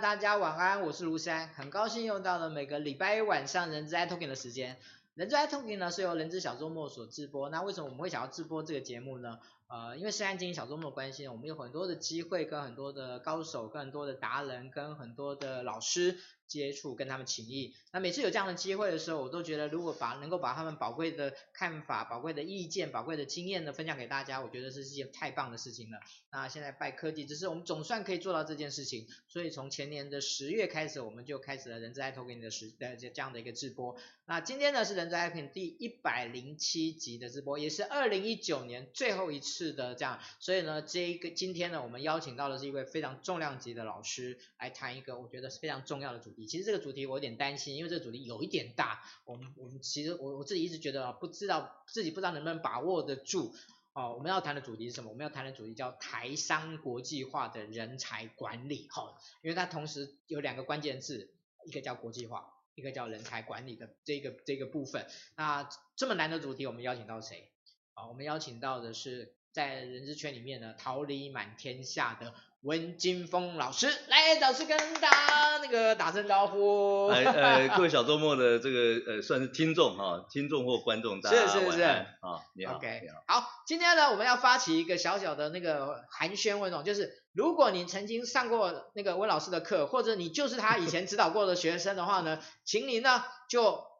大家晚安，我是卢山，很高兴又到了每个礼拜一晚上人资爱 talking 的时间。人资爱 talking 呢是由人资小周末所直播，那为什么我们会想要直播这个节目呢？呃，因为现在经营小周末的关系，我们有很多的机会跟很多的高手、跟很多的达人、跟很多的老师。接触跟他们情谊，那每次有这样的机会的时候，我都觉得如果把能够把他们宝贵的看法、宝贵的意见、宝贵的经验呢分享给大家，我觉得这是一件太棒的事情了。那现在拜科技，只是我们总算可以做到这件事情。所以从前年的十月开始，我们就开始了人资 iTalking 的时呃这这样的一个直播。那今天呢是人资 iTalking 第一百零七集的直播，也是二零一九年最后一次的这样。所以呢，这一个今天呢，我们邀请到的是一位非常重量级的老师来谈一个我觉得是非常重要的主题。其实这个主题我有点担心，因为这个主题有一点大。我们我们其实我我自己一直觉得啊，不知道自己不知道能不能把握得住。哦，我们要谈的主题是什么？我们要谈的主题叫台商国际化的人才管理。哈，因为它同时有两个关键字，一个叫国际化，一个叫人才管理的这个这个部分。那这么难的主题，我们邀请到谁？啊，我们邀请到的是在人资圈里面呢，桃李满天下的。文金峰老师，来，老师跟大家那个打声招呼。哎 呃，各位小周末的这个呃算是听众哈，听众或观众，大家晚安。是是是。啊，你好。OK，好，今天呢，我们要发起一个小小的那个寒暄问哦，就是如果你曾经上过那个温老师的课，或者你就是他以前指导过的学生的话呢，请你呢就。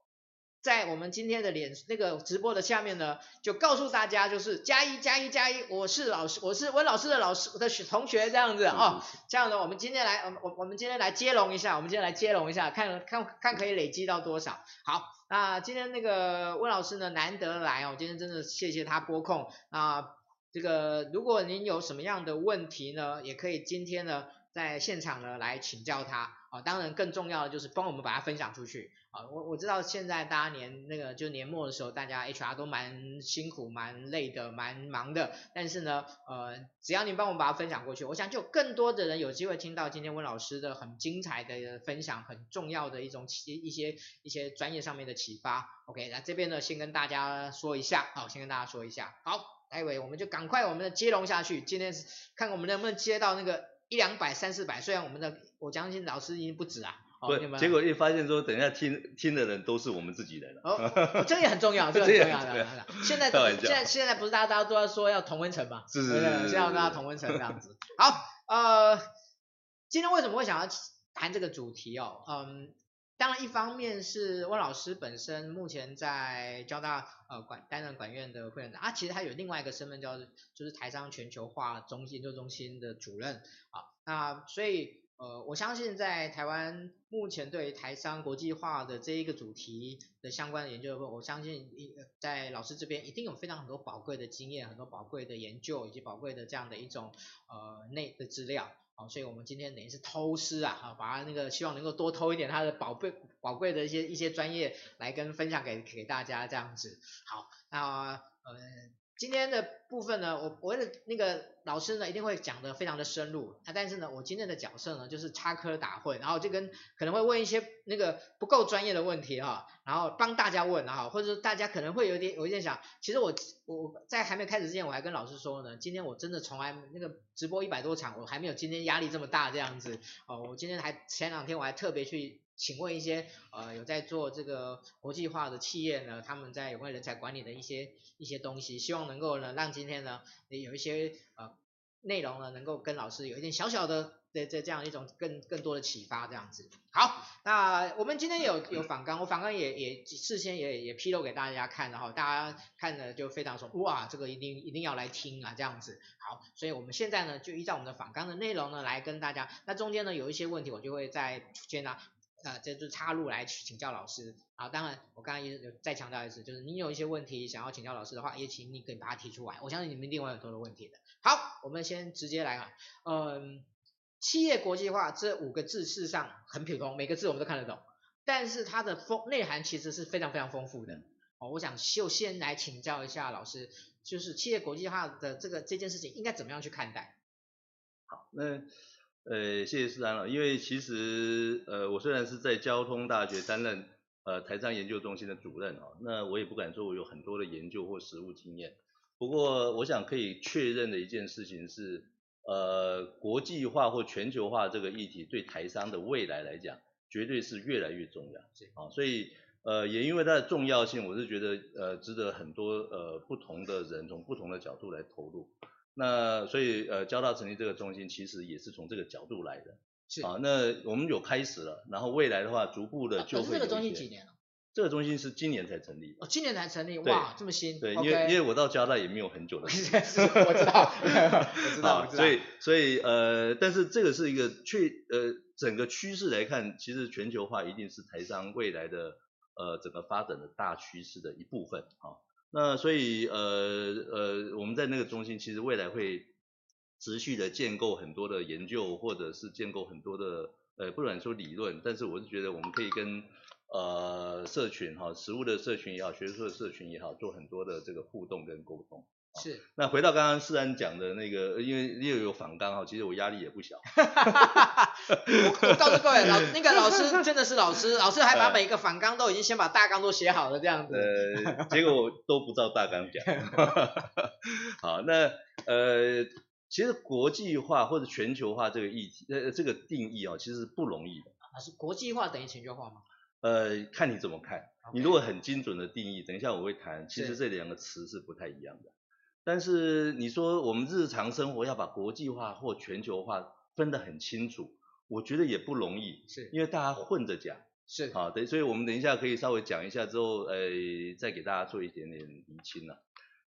在我们今天的脸那个直播的下面呢，就告诉大家就是加一加一加一，我是老师，我是温老师的老师我的同学这样子哦，这样呢我们今天来，我我们今天来接龙一下，我们今天来接龙一下，看看看可以累积到多少。好，那今天那个温老师呢难得来哦，今天真的谢谢他播控啊，这个如果您有什么样的问题呢，也可以今天呢在现场呢来请教他啊，当然更重要的就是帮我们把它分享出去。啊，我我知道现在大家年那个就年末的时候，大家 HR 都蛮辛苦、蛮累的、蛮忙的。但是呢，呃，只要你帮我们把它分享过去，我想就更多的人有机会听到今天温老师的很精彩的分享，很重要的一种启一些一些专业上面的启发。OK，那这边呢，先跟大家说一下，好，先跟大家说一下。好，待会我们就赶快我们的接龙下去，今天是看我们能不能接到那个一两百、三四百，虽然我们的我相信老师已经不止啊。不，结果一发现说，等一下听听的人都是我们自己人了。哦，这个也很重要，这个很重要的。现在现在现在不是大家都要说要同温层嘛？是是是。现在大家同温层这样子。好，呃，今天为什么会想要谈这个主题哦？嗯，当然一方面是温老师本身目前在交大呃管担任管院的副院长啊，其实他有另外一个身份叫就是台商全球化中心研究中心的主任啊，那所以。呃，我相信在台湾目前对台商国际化的这一个主题的相关的研究，我相信一在老师这边一定有非常很多宝贵的经验，很多宝贵的研究以及宝贵的这样的一种呃内的资料。好，所以我们今天等于是偷师啊，好，把他那个希望能够多偷一点他的宝贝宝贵的一些一些专业来跟分享给给大家这样子。好，那呃。今天的部分呢，我我的那个老师呢一定会讲得非常的深入，啊，但是呢，我今天的角色呢就是插科打诨，然后就跟可能会问一些那个不够专业的问题哈，然后帮大家问哈，或者说大家可能会有点有一点想，其实我我在还没开始之前，我还跟老师说呢，今天我真的从来那个直播一百多场，我还没有今天压力这么大这样子，哦，我今天还前两天我还特别去。请问一些呃有在做这个国际化的企业呢，他们在有关人才管理的一些一些东西，希望能够呢让今天呢有一些呃内容呢能够跟老师有一点小小的这这这样一种更更多的启发这样子。好，那我们今天有有访纲，我访纲也也事先也也披露给大家看，然后大家看了就非常说哇，这个一定一定要来听啊这样子。好，所以我们现在呢就依照我们的访纲的内容呢来跟大家，那中间呢有一些问题我就会在先拿。呃，这就是插入来请教老师。好，当然我刚刚也有再强调一次，就是你有一些问题想要请教老师的话，也请你可以把它提出来。我相信你们一定会有很多的问题的。好，我们先直接来啊。嗯，企业国际化这五个字事实上很普通，每个字我们都看得懂，但是它的丰内涵其实是非常非常丰富的。哦，我想就先来请教一下老师，就是企业国际化的这个这件事情应该怎么样去看待？好，那。呃，谢谢思安老，因为其实呃，我虽然是在交通大学担任呃台商研究中心的主任哦，那我也不敢说我有很多的研究或实务经验。不过，我想可以确认的一件事情是，呃国际化或全球化这个议题对台商的未来来讲，绝对是越来越重要。啊，所以呃也因为它的重要性，我是觉得呃值得很多呃不同的人从不同的角度来投入。那所以呃交大成立这个中心，其实也是从这个角度来的。是啊，那我们有开始了，然后未来的话，逐步的就会这个中心几年了？这个中心是今年才成立。哦，今年才成立，哇，这么新。对，因为因为我到交大也没有很久的 时间。是，我知道，我知道，我知道。所以所以呃，但是这个是一个确呃整个趋势来看，其实全球化一定是台商未来的呃整个发展的大趋势的一部分啊。那所以呃呃，我们在那个中心，其实未来会持续的建构很多的研究，或者是建构很多的呃，不管说理论，但是我是觉得我们可以跟呃社群哈，食物的社群也好，学术的社群也好，做很多的这个互动跟沟通。是。那回到刚刚世安讲的那个，因为又有反纲哈，其实我压力也不小。我我告诉各位，老那个老师真的是老师，老师还把每一个反纲都已经先把大纲都写好了这样子。呃，结果我都不照大纲讲。好，那呃。其实国际化或者全球化这个议题，呃，这个定义哦，其实是不容易的。啊，是国际化等于全球化吗？呃，看你怎么看。你如果很精准的定义，等一下我会谈，其实这两个词是不太一样的。但是你说我们日常生活要把国际化或全球化分得很清楚，我觉得也不容易。是。因为大家混着讲。是。好，对，所以我们等一下可以稍微讲一下之后，呃，再给大家做一点点厘清了。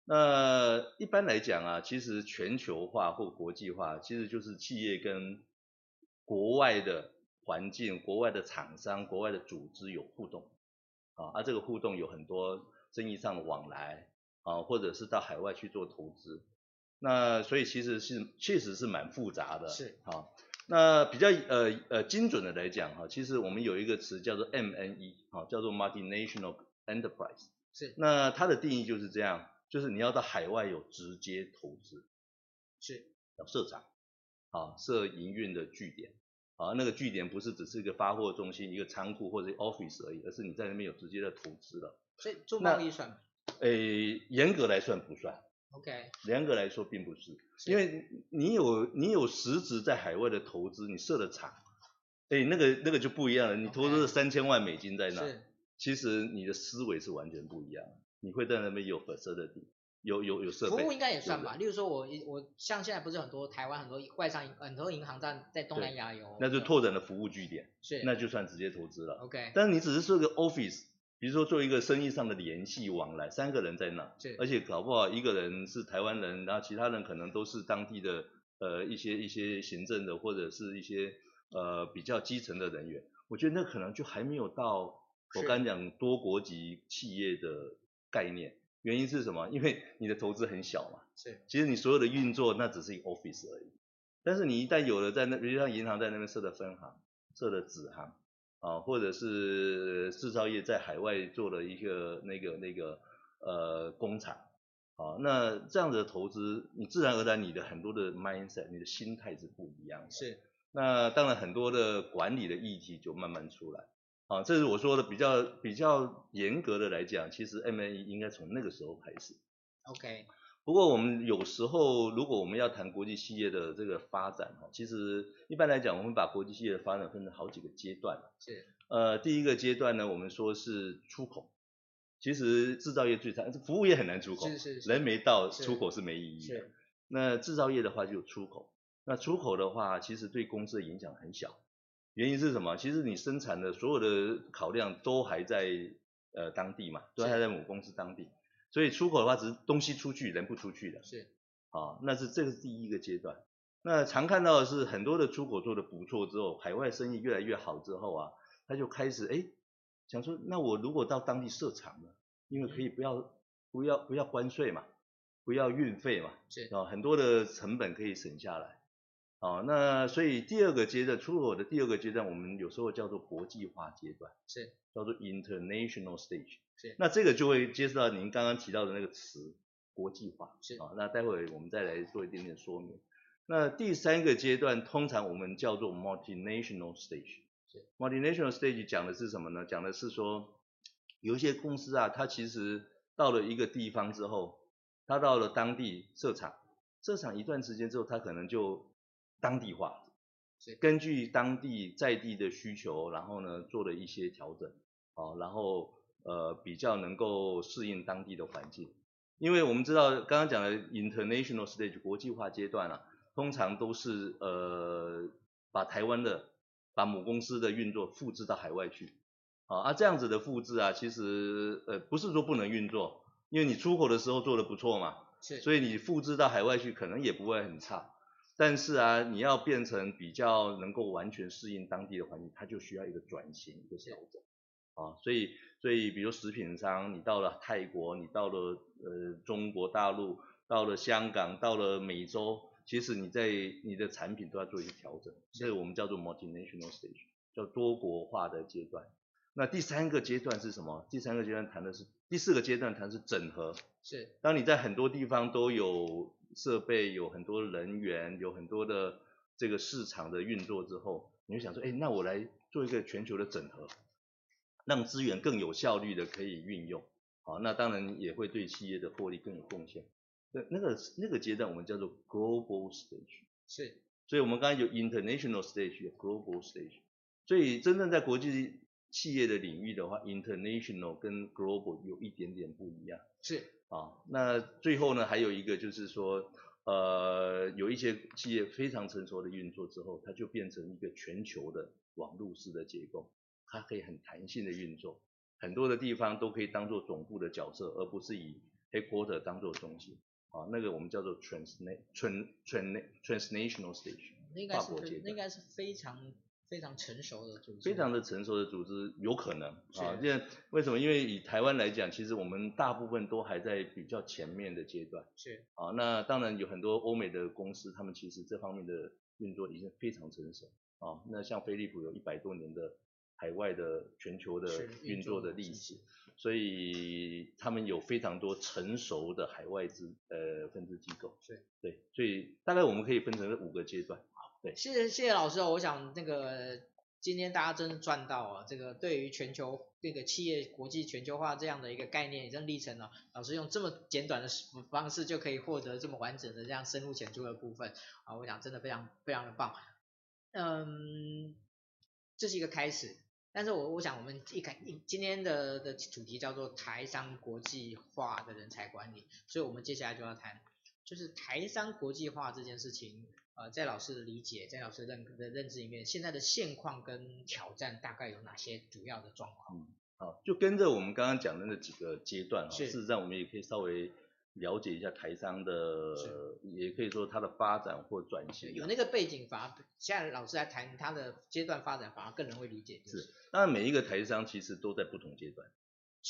那一般来讲啊，其实全球化或国际化，其实就是企业跟国外的环境、国外的厂商、国外的组织有互动，啊，而这个互动有很多生意上的往来，啊，或者是到海外去做投资，那所以其实是确实是蛮复杂的，是，啊，那比较呃呃精准的来讲哈，其实我们有一个词叫做 MNE，啊，叫做 Multinational Enterprise，是，那它的定义就是这样。就是你要到海外有直接投资，是要设厂，啊，设营运的据点，啊，那个据点不是只是一个发货中心、一个仓库或者 office 而已，而是你在那边有直接的投资了。所以做贸易算吗？诶，严格来算不算？OK，严格来说并不是，是因为你有你有实质在海外的投资，你设的厂，诶，那个那个就不一样了，你投资了三千万美金在那，okay. 其实你的思维是完全不一样的。你会在那边有 facility，有有有设备，服务应该也算吧。例如说我我像现在不是很多台湾很多外商很多银行在在东南亚有，那就拓展了服务据点，是，那就算直接投资了。OK，但是你只是设个 office，比如说做一个生意上的联系往来，三个人在那，而且搞不好一个人是台湾人，然后其他人可能都是当地的呃一些一些行政的或者是一些呃比较基层的人员，我觉得那可能就还没有到我刚讲多国籍企业的。概念原因是什么？因为你的投资很小嘛，是，其实你所有的运作那只是一个 office 而已。但是你一旦有了在那，比如像银行在那边设的分行、设的子行啊，或者是制造业在海外做了一个那个那个呃工厂啊，那这样子的投资，你自然而然你的很多的 mindset，你的心态是不一样的。是，那当然很多的管理的议题就慢慢出来。啊，这是我说的比较比较严格的来讲，其实 M&E 应该从那个时候开始。OK。不过我们有时候如果我们要谈国际企业的这个发展哈，其实一般来讲，我们把国际企业的发展分成好几个阶段。是。呃，第一个阶段呢，我们说是出口。其实制造业最惨，服务业很难出口。是是是。人没到，出口是没意义的。是。那制造业的话就出口。那出口的话，其实对公司的影响很小。原因是什么？其实你生产的所有的考量都还在呃当地嘛，都还在母公司当地，所以出口的话只是东西出去，人不出去的。是，啊，那是这个是第一个阶段。那常看到的是很多的出口做的不错之后，海外生意越来越好之后啊，他就开始哎想说，那我如果到当地设厂了，因为可以不要不要不要关税嘛，不要运费嘛，是啊，很多的成本可以省下来。哦，那所以第二个阶段，出口的第二个阶段，我们有时候叫做国际化阶段，是叫做 international stage，是。那这个就会接触到您刚刚提到的那个词，国际化，是。啊，那待会我们再来做一点点说明。那第三个阶段，通常我们叫做 multinational stage，是。multinational stage 讲的是什么呢？讲的是说，有一些公司啊，它其实到了一个地方之后，它到了当地设厂。设厂一段时间之后，它可能就当地化，是。根据当地在地的需求，然后呢做了一些调整，啊，然后呃比较能够适应当地的环境。因为我们知道刚刚讲的 international stage 国际化阶段啊，通常都是呃把台湾的把母公司的运作复制到海外去，啊，啊这样子的复制啊，其实呃不是说不能运作，因为你出口的时候做的不错嘛，是，所以你复制到海外去可能也不会很差，但是啊你要变成比较能够完全适应当地的环境，它就需要一个转型一个调整，啊，所以。所以，比如食品商，你到了泰国，你到了呃中国大陆，到了香港，到了美洲，其实你在你的产品都要做一些调整，所以我们叫做 multinational stage，叫多国化的阶段。那第三个阶段是什么？第三个阶段谈的是，第四个阶段谈的是整合。是。当你在很多地方都有设备，有很多人员，有很多的这个市场的运作之后，你会想说，哎，那我来做一个全球的整合。让资源更有效率的可以运用，好，那当然也会对企业的获利更有贡献。那那个那个阶段我们叫做 global stage，是，所以我们刚才有 international stage，有 global stage，所以真正在国际企业的领域的话，international 跟 global 有一点点不一样。是，啊，那最后呢还有一个就是说，呃，有一些企业非常成熟的运作之后，它就变成一个全球的网络式的结构。它可以很弹性的运作，很多的地方都可以当做总部的角色，而不是以 headquarter 当做中心。啊，那个我们叫做 transna trans trans transnational stage，跨国阶段。那应该是非常非常成熟的组织。非常的成熟的组织，有可能啊。现在为什么？因为以台湾来讲，其实我们大部分都还在比较前面的阶段。是。啊，那当然有很多欧美的公司，他们其实这方面的运作已经非常成熟。啊，那像飞利浦有一百多年的。海外的全球的运作的历史，所以他们有非常多成熟的海外资呃分支机构。对对，所以大概我们可以分成五个阶段。对。谢谢谢谢老师哦，我想那个今天大家真的赚到啊，这个对于全球这个企业国际全球化这样的一个概念，也真历程了。老师用这么简短的方式就可以获得这么完整的这样深入浅出的部分啊，我想真的非常非常的棒。嗯，这是一个开始。但是我我想我们一开今天的的主题叫做台商国际化的人才管理，所以我们接下来就要谈，就是台商国际化这件事情，呃，在老师的理解，在老师的认的认知里面，现在的现况跟挑战大概有哪些主要的状况？嗯，好，就跟着我们刚刚讲的那几个阶段，事实上我们也可以稍微。了解一下台商的，也可以说它的发展或转型。有那个背景，反而现在老师来谈它的阶段发展，反而更容易理解。是，当然每一个台商其实都在不同阶段，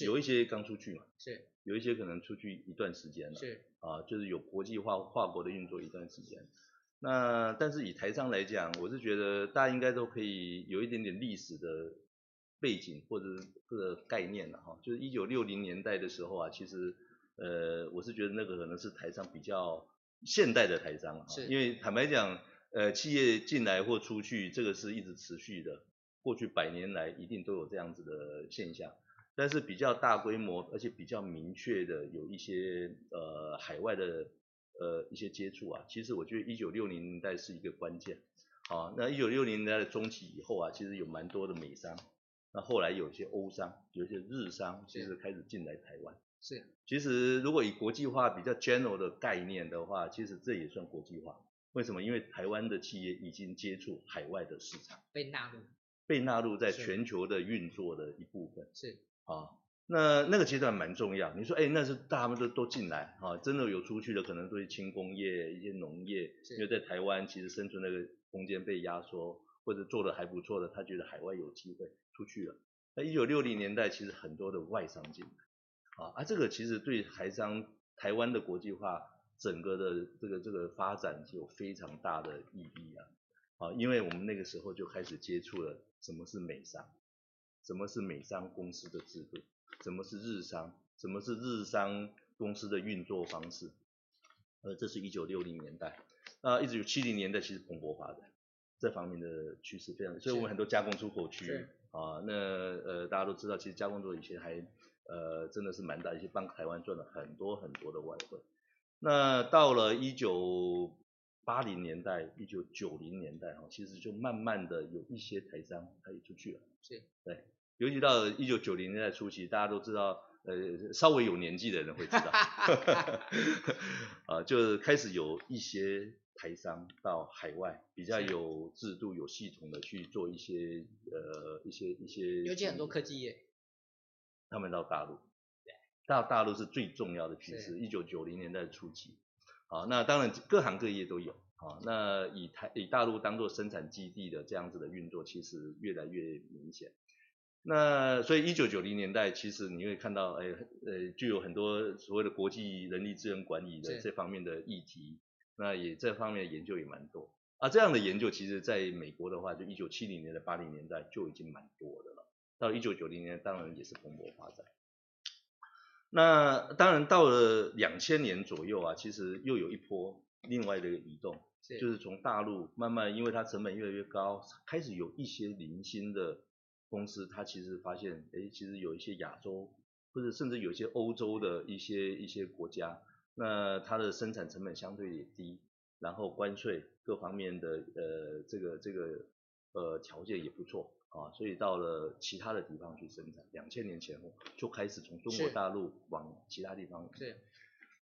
有一些刚出去嘛，是，有一些可能出去一段时间了，是，啊，就是有国际化跨国的运作一段时间。那但是以台商来讲，我是觉得大家应该都可以有一点点历史的背景或者这个概念了哈，就是一九六零年代的时候啊，其实。呃，我是觉得那个可能是台商比较现代的台商，是，因为坦白讲，呃，企业进来或出去，这个是一直持续的，过去百年来一定都有这样子的现象。但是比较大规模而且比较明确的有一些呃海外的呃一些接触啊，其实我觉得一九六零年代是一个关键。好，那一九六零年代的中期以后啊，其实有蛮多的美商，那后来有一些欧商，有一些日商，其实开始进来台湾。是，其实如果以国际化比较 general 的概念的话，其实这也算国际化。为什么？因为台湾的企业已经接触海外的市场，被纳入，被纳入在全球的运作的一部分。是，啊，那那个阶段蛮重要。你说，哎，那是大部分都都进来，啊，真的有出去的，可能都是轻工业、一些农业，因为在台湾其实生存那个空间被压缩，或者做的还不错的，他觉得海外有机会出去了。那一九六零年代其实很多的外商进来。啊，啊，这个其实对台商台湾的国际化整个的这个这个发展是有非常大的意义啊，啊，因为我们那个时候就开始接触了什么是美商，什么是美商公司的制度，什么是日商，什么是日商公司的运作方式，呃，这是一九六零年代，那，一直有七零年代其实蓬勃发展，这方面的趋势非常，所以我们很多加工出口区，啊，那呃大家都知道，其实加工做以前还。呃，真的是蛮大，一些帮台湾赚了很多很多的外汇。那到了一九八零年代、一九九零年代哈，其实就慢慢的有一些台商他也出去了。是。对，尤其到一九九零年代初期，大家都知道，呃，稍微有年纪的人会知道，啊，就是开始有一些台商到海外，比较有制度、有系统的去做一些呃一些一些。尤其很多科技业。他们到大陆。到大陆是最重要的趋势，一九九零年代初期，好，那当然各行各业都有，好，那以台以大陆当做生产基地的这样子的运作，其实越来越明显。那所以一九九零年代，其实你会看到，哎，呃，就有很多所谓的国际人力资源管理的这方面的议题，那也这方面的研究也蛮多。啊，这样的研究其实在美国的话，就一九七零年代、八零年代就已经蛮多的了。到一九九零年，当然也是蓬勃发展。那当然到了两千年左右啊，其实又有一波另外的一个移动，是就是从大陆慢慢，因为它成本越来越高，开始有一些零星的公司，它其实发现，哎，其实有一些亚洲或者甚至有一些欧洲的一些一些国家，那它的生产成本相对也低，然后关税各方面的呃这个这个呃条件也不错。啊，所以到了其他的地方去生产，两千年前后就开始从中国大陆往其他地方。是。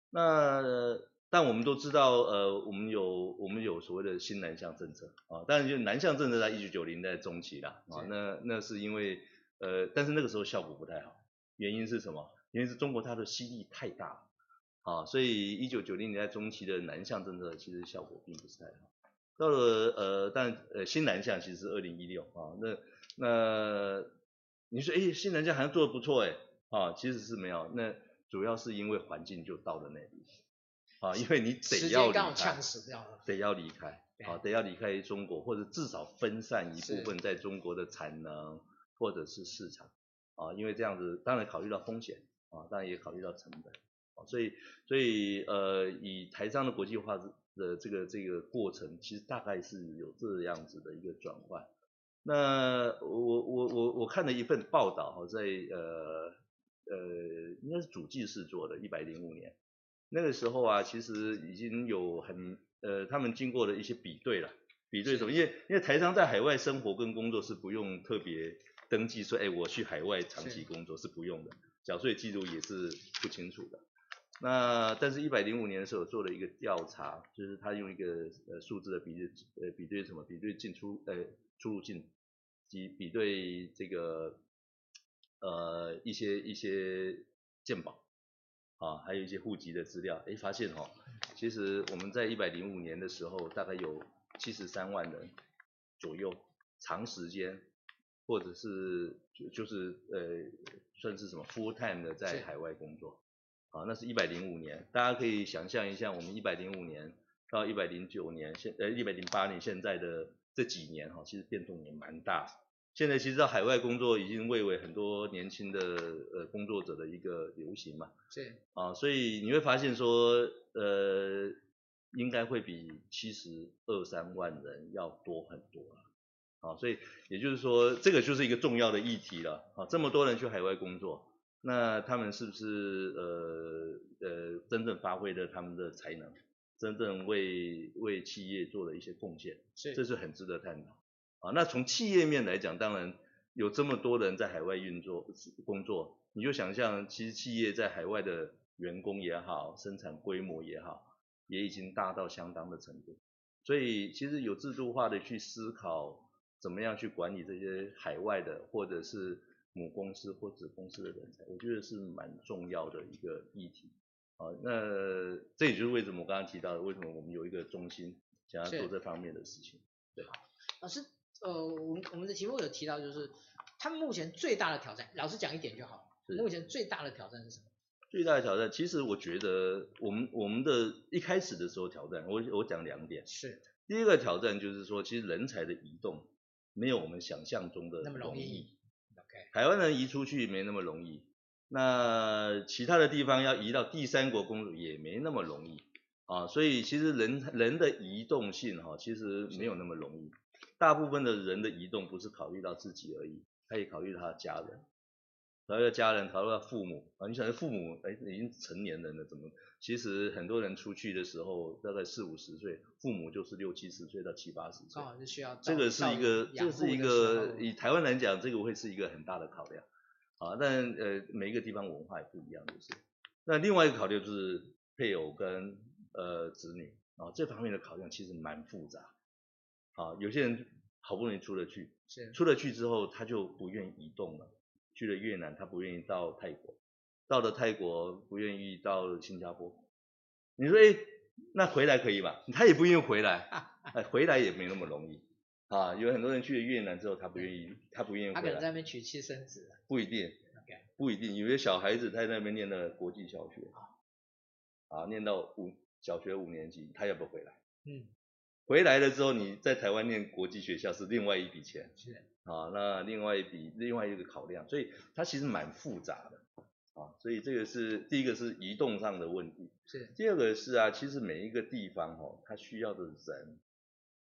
那但我们都知道，呃，我们有我们有所谓的新南向政策啊，当然就南向政策在一九九零年代中期啦啊，那那是因为呃，但是那个时候效果不太好，原因是什么？原因是中国它的吸力太大了啊，所以一九九零年代中期的南向政策其实效果并不是太好。到了呃，但呃新南向其实是二零一六啊，那那你说哎新南向好像做的不错哎啊，其实是没有，那主要是因为环境就到了那里啊，因为你得要离开，得要离开啊，得要离开中国，或者至少分散一部分在中国的产能或者是市场啊，因为这样子当然考虑到风险啊，当然也考虑到成本啊，所以所以呃以台商的国际化的这个这个过程，其实大概是有这样子的一个转换。那我我我我看了一份报道哈，在呃呃应该是主计室做的，一百零五年那个时候啊，其实已经有很呃他们经过了一些比对了，比对什么？因为因为台商在海外生活跟工作是不用特别登记说，哎，我去海外长期工作是不用的，缴税记录也是不清楚的。那但是，一百零五年的时候做了一个调查，就是他用一个呃数字的比对，呃比对什么？比对进出呃出入境及比对这个呃一些一些鉴保啊，还有一些户籍的资料，哎发现哈、哦，其实我们在一百零五年的时候，大概有七十三万人左右长时间或者是就就是呃算是什么 full time 的在海外工作。啊，那是一百零五年，大家可以想象一下，我们一百零五年到一百零九年，现呃一百零八年现在的这几年哈，其实变动也蛮大。现在其实到海外工作已经蔚为很多年轻的呃工作者的一个流行嘛。是。啊，所以你会发现说，呃，应该会比七十二三万人要多很多了。啊，所以也就是说，这个就是一个重要的议题了。啊，这么多人去海外工作。那他们是不是呃呃真正发挥了他们的才能，真正为为企业做了一些贡献？是，这是很值得探讨。啊，那从企业面来讲，当然有这么多人在海外运作工作，你就想象，其实企业在海外的员工也好，生产规模也好，也已经大到相当的程度。所以其实有制度化的去思考，怎么样去管理这些海外的，或者是。母公司或子公司的人才，我觉得是蛮重要的一个议题。啊，那这也就是为什么我刚刚提到的，为什么我们有一个中心想要做这方面的事情。对，老师，呃，我们我们的题目有提到，就是他们目前最大的挑战，老实讲一点就好。目前最大的挑战是什么？最大的挑战，其实我觉得我们我们的一开始的时候挑战，我我讲两点。是。第一个挑战就是说，其实人才的移动没有我们想象中的那么容易。OK 台湾人移出去没那么容易，那其他的地方要移到第三国工作也没那么容易啊，所以其实人人的移动性哈，其实没有那么容易。大部分的人的移动不是考虑到自己而已，他也考虑他的家人考虑到家人，考虑到父母啊。你想，父母哎已经成年人了，怎么？其实很多人出去的时候，大概四五十岁，父母就是六七十岁到七八十岁。哦，就需要。这个是一个，这个是一个，以台湾来讲，这个会是一个很大的考量。啊，但呃，每一个地方文化也不一样，就是。那另外一个考虑就是配偶跟呃子女啊，这方面的考量其实蛮复杂。啊，有些人好不容易出了去，是出了去之后，他就不愿意移动了。去了越南，他不愿意到泰国。到了泰国不愿意到新加坡，你说哎，那回来可以吧？他也不愿意回来，哎，回来也没那么容易啊。有很多人去了越南之后，他不愿意，他不愿意回来。他可能在那边娶妻生子。不一定，不一定。有些小孩子他在那边念的国际小学，啊，念到五小学五年级，他也不回来？嗯，回来了之后，你在台湾念国际学校是另外一笔钱，是啊，那另外一笔另外一个考量，所以它其实蛮复杂的。啊，所以这个是第一个是移动上的问题，是。第二个是啊，其实每一个地方哦，它需要的人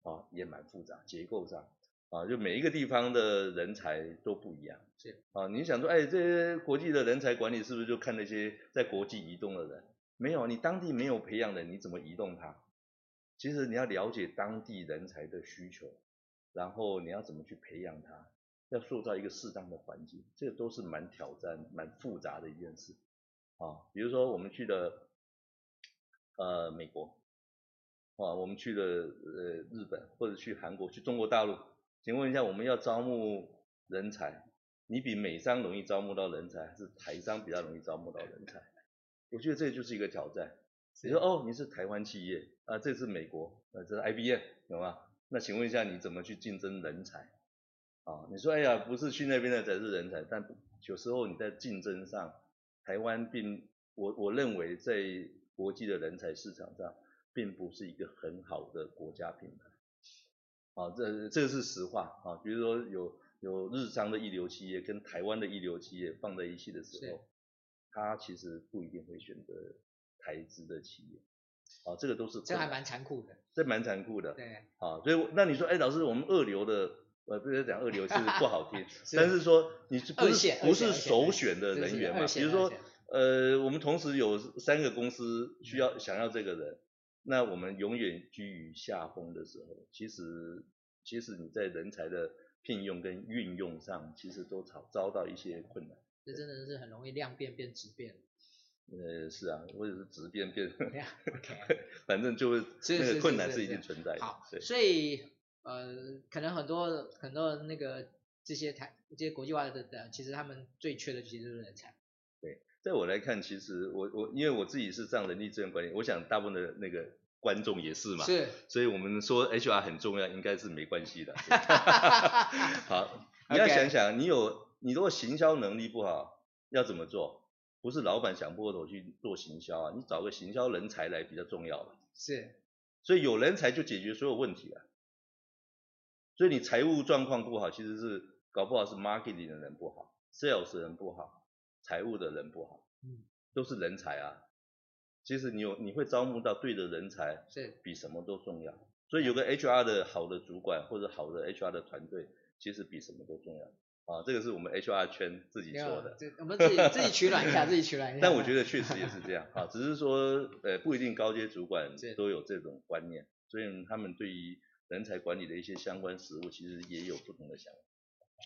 啊也蛮复杂，结构上啊，就每一个地方的人才都不一样。是。啊，你想说，哎，这些国际的人才管理是不是就看那些在国际移动的人？没有，你当地没有培养人，你怎么移动他？其实你要了解当地人才的需求，然后你要怎么去培养他。要塑造一个适当的环境，这个都是蛮挑战、蛮复杂的一件事啊。比如说我们去的呃美国啊，我们去的呃日本或者去韩国、去中国大陆，请问一下，我们要招募人才，你比美商容易招募到人才，还是台商比较容易招募到人才？我觉得这就是一个挑战。你说哦，你是台湾企业啊，这是美国，呃，这是 IBM，懂吗？那请问一下，你怎么去竞争人才？啊，你说哎呀，不是去那边的才是人才，但有时候你在竞争上，台湾并我我认为在国际的人才市场上，并不是一个很好的国家品牌。啊，这这是实话啊。比如说有有日商的一流企业跟台湾的一流企业放在一起的时候，他其实不一定会选择台资的企业。啊，这个都是这还蛮残酷的，这蛮残酷的。对。啊，所以那你说，哎，老师，我们二流的。呃，不是讲二流，其实不好听，是但是说你是不是不是首选的人员嘛？比如说，呃，我们同时有三个公司需要想要这个人，那我们永远居于下风的时候，其实其实你在人才的聘用跟运用上，其实都遭遭到一些困难。这真的是很容易量变变质变。呃，是啊，或者是质变变，okay. 反正就是那个困难是一定存在的。好，所以。呃，可能很多很多那个这些台这些国际化的的，其实他们最缺的其实就是人才。对，在我来看，其实我我因为我自己是上人力资源管理，我想大部分的那个观众也是嘛。是。所以我们说 HR 很重要，应该是没关系的。好，你要想想，你有你如果行销能力不好，要怎么做？不是老板想破头去做行销啊，你找个行销人才来比较重要了。是。所以有人才就解决所有问题啊。所以你财务状况不好，其实是搞不好是 marketing 的人不好，sales 的人不好，财务的人不好，嗯，都是人才啊。其实你有你会招募到对的人才，是比什么都重要。所以有个 HR 的好的主管或者好的 HR 的团队，其实比什么都重要。啊，这个是我们 HR 圈自己说的。我们自己自己取暖一下，自己取暖一下。但我觉得确实也是这样啊，只是说呃不一定高阶主管 都有这种观念，所以他们对于。人才管理的一些相关实务，其实也有不同的想法。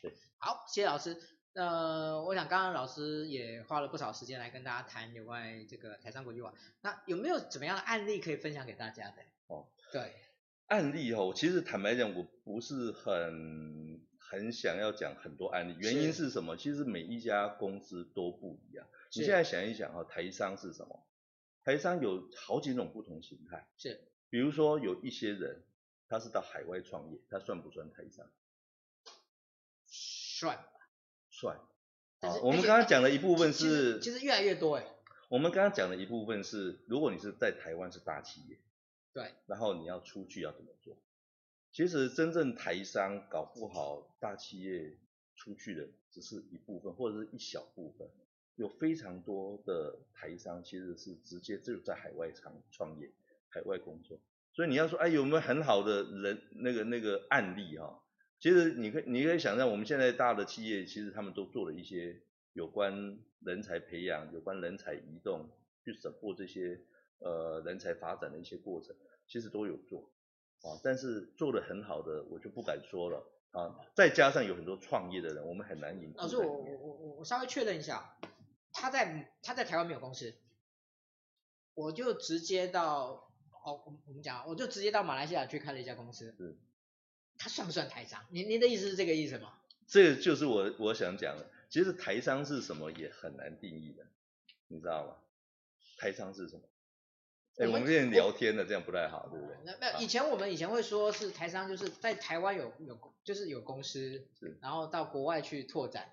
对，好，谢谢老师。呃，我想刚刚老师也花了不少时间来跟大家谈有关于这个台商国际网。那有没有怎么样的案例可以分享给大家的？哦，对，案例哦，其实坦白讲，我不是很很想要讲很多案例。原因是什么？其实每一家公司都不一样。你现在想一想哈，台商是什么？台商有好几种不同形态。是，比如说有一些人。他是到海外创业，他算不算台商？算吧，算。啊，我们刚刚讲的一部分是，其实越来越多哎。我们刚刚讲的一部分是，如果你是在台湾是大企业，对，然后你要出去要怎么做？其实真正台商搞不好，大企业出去的只是一部分或者是一小部分，有非常多的台商其实是直接就在海外创创业、海外工作。所以你要说，哎，有没有很好的人那个那个案例哈？其实你可以你可以想象，我们现在大的企业其实他们都做了一些有关人才培养、有关人才移动，去整合这些呃人才发展的一些过程，其实都有做啊。但是做的很好的，我就不敢说了啊。再加上有很多创业的人，我们很难引。老师，我我我我我稍微确认一下，他在他在台湾没有公司，我就直接到哦，我我们讲，我就直接到马来西亚去开了一家公司。是。他算不算台商？您您的意思是这个意思吗？这个就是我我想讲的。其实台商是什么也很难定义的，你知道吗？台商是什么？哎，我们现在聊天的这样不太好，对不对？那没有，以前我们以前会说是台商，就是在台湾有有就是有公司，然后到国外去拓展。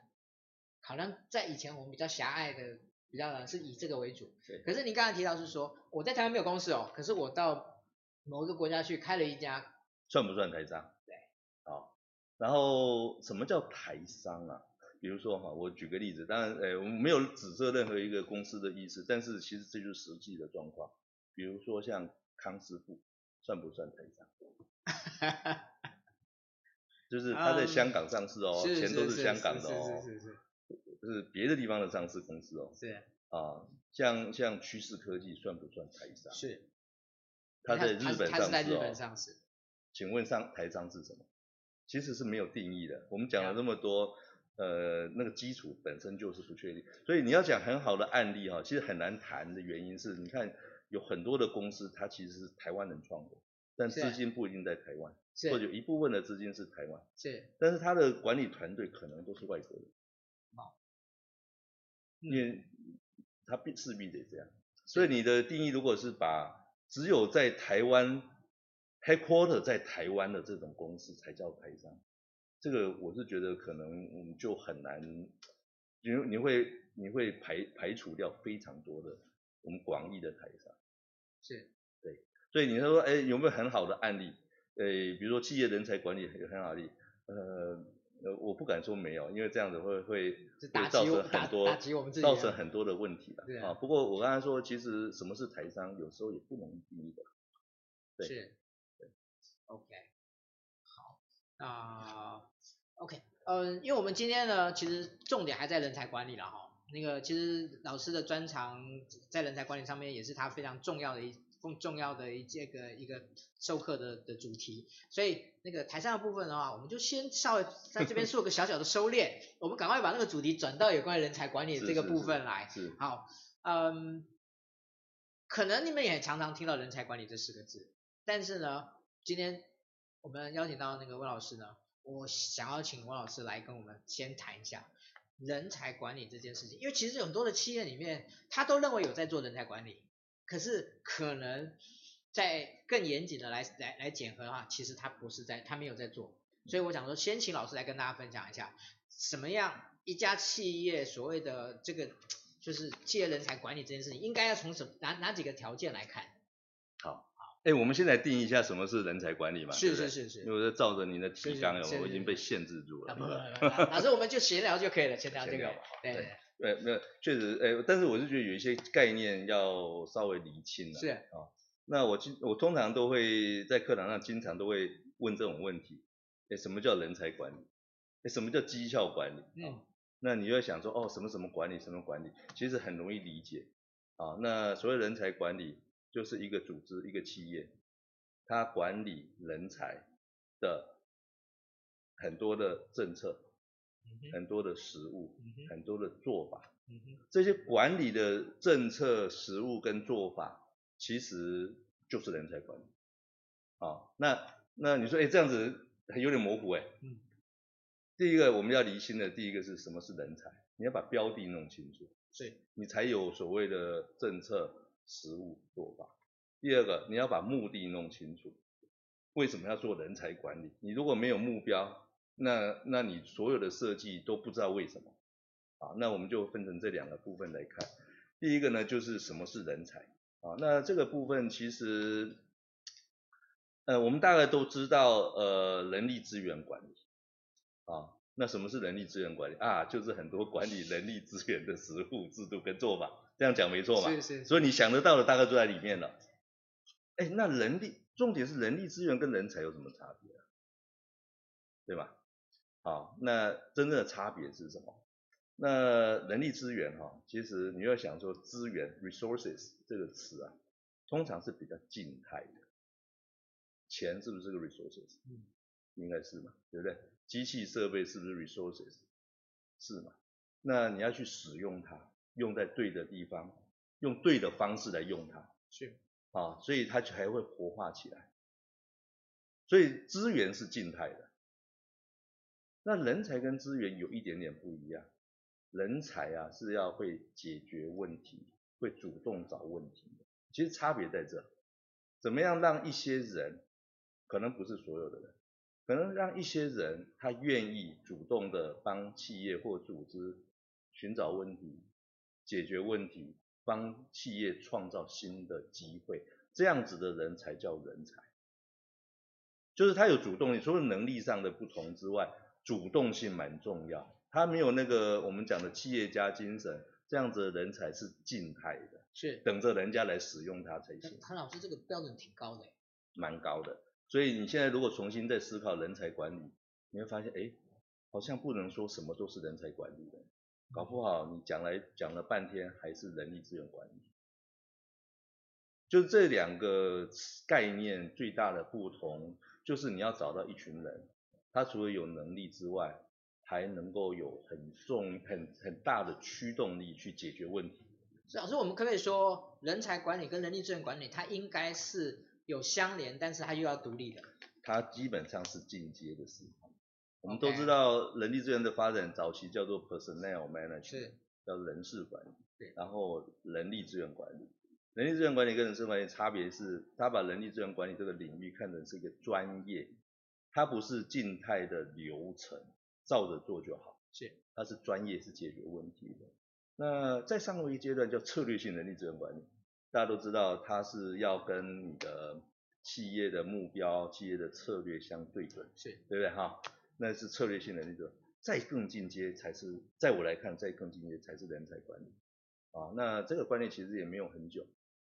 好像在以前我们比较狭隘的，比较是以这个为主。对。可是您刚才提到是说我在台湾没有公司哦，可是我到某一个国家去开了一家，算不算台商？对。好然后什么叫台商啊？比如说哈，我举个例子，当然，呃，我们没有指责任何一个公司的意思，但是其实这就是实际的状况。比如说像康师傅，算不算台商？就是他在香港上市哦，钱都是香港的哦，是是是，是别的地方的上市公司哦。是。啊，像像趋势科技算不算台商？是。他在日本上市哦。请问上台商是什么？其实是没有定义的，我们讲了那么多，呃，那个基础本身就是不确定，所以你要讲很好的案例哈，其实很难谈的原因是，你看有很多的公司，它其实是台湾人创的，但资金不一定在台湾，或者有一部分的资金是台湾，是，但是它的管理团队可能都是外国人，好，因为它必势必得这样，所以你的定义如果是把只有在台湾。Headquarter 在台湾的这种公司才叫台商，这个我是觉得可能我们就很难，你你会你会排排除掉非常多的我们广义的台商，是，对，所以你说哎有没有很好的案例？哎，比如说企业人才管理有很好的例，呃呃我不敢说没有，因为这样子会会会造成很多造成很多的问题的啊。不过我刚才说其实什么是台商，有时候也不容易定义的，对。是。OK，好，那 OK，嗯，因为我们今天呢，其实重点还在人才管理了哈。那个其实老师的专长在人才管理上面，也是他非常重要的一重重要的一这个一个授课的的主题。所以那个台上的部分的话，我们就先稍微在这边 做个小小的收敛，我们赶快把那个主题转到有关人才管理的这个部分来。是，是，是，是。好，嗯，可能你们也常常听到人才管理这四个字，但是呢。今天我们邀请到那个温老师呢，我想要请温老师来跟我们先谈一下人才管理这件事情，因为其实很多的企业里面，他都认为有在做人才管理，可是可能在更严谨的来来来检核的话，其实他不是在，他没有在做，所以我想说，先请老师来跟大家分享一下，什么样一家企业所谓的这个就是企业人才管理这件事情，应该要从什么哪哪几个条件来看？好。哎，我们现在定义一下什么是人才管理嘛？是是是是。因为照着您的提纲，我已经被限制住了。老师，我们就闲聊就可以了，闲聊这个。对对没有确实，哎，但是我是觉得有一些概念要稍微厘清了。是。啊，那我经我通常都会在课堂上经常都会问这种问题，哎，什么叫人才管理？哎，什么叫绩效管理？嗯。那你又想说，哦，什么什么管理，什么管理，其实很容易理解。啊，那所谓人才管理。就是一个组织，一个企业，它管理人才的很多的政策，很多的实务，很多的做法。这些管理的政策、实务跟做法，其实就是人才管理。啊，那那你说，哎，这样子有点模糊哎。第一个我们要厘清的，第一个是什么是人才？你要把标的弄清楚，你才有所谓的政策。实务做法。第二个，你要把目的弄清楚，为什么要做人才管理？你如果没有目标，那那你所有的设计都不知道为什么。啊，那我们就分成这两个部分来看。第一个呢，就是什么是人才？啊，那这个部分其实，呃，我们大概都知道，呃，人力资源管理。啊，那什么是人力资源管理？啊，就是很多管理人力资源的实务制度跟做法。这样讲没错嘛？是是。所以你想得到的大概都在里面了。哎，那人力，重点是人力资源跟人才有什么差别啊？对吧？好，那真正的差别是什么？那人力资源哈，其实你要想说资源 resources 这个词啊，通常是比较静态的。钱是不是个 resources？嗯，应该是嘛，对不对？机器设备是不是 resources？是嘛？那你要去使用它，用在对的地方，用对的方式来用它，是啊，所以它才会活化起来。所以资源是静态的，那人才跟资源有一点点不一样。人才啊是要会解决问题，会主动找问题的。其实差别在这，怎么样让一些人，可能不是所有的人，可能让一些人他愿意主动的帮企业或组织寻找问题、解决问题，帮企业创造新的机会，这样子的人才叫人才。就是他有主动性，除了能力上的不同之外，主动性蛮重要。他没有那个我们讲的企业家精神，这样子的人才是静态的，是等着人家来使用他才行。谭老师这个标准挺高的，蛮高的。所以你现在如果重新再思考人才管理，你会发现，哎，好像不能说什么都是人才管理的，搞不好你讲来讲了半天还是人力资源管理。就这两个概念最大的不同。就是你要找到一群人，他除了有能力之外，还能够有很重、很很大的驱动力去解决问题。所以老师，我们可不可以说，人才管理跟人力资源管理，它应该是有相连，但是它又要独立的？它基本上是进阶的事。我们都知道，人力资源的发展早期叫做 personnel management，是叫人事管理。对，然后人力资源管理。人力资源管理跟人事管理差别是，他把人力资源管理这个领域看成是一个专业，它不是静态的流程，照着做就好。是，它是专业，是解决问题的。那再上一个阶段叫策略性人力资源管理，大家都知道，它是要跟你的企业的目标、企业的策略相对准，是对不对哈？那是策略性人力资源，再更进阶才是，在我来看，再更进阶才是人才管理。啊，那这个观念其实也没有很久。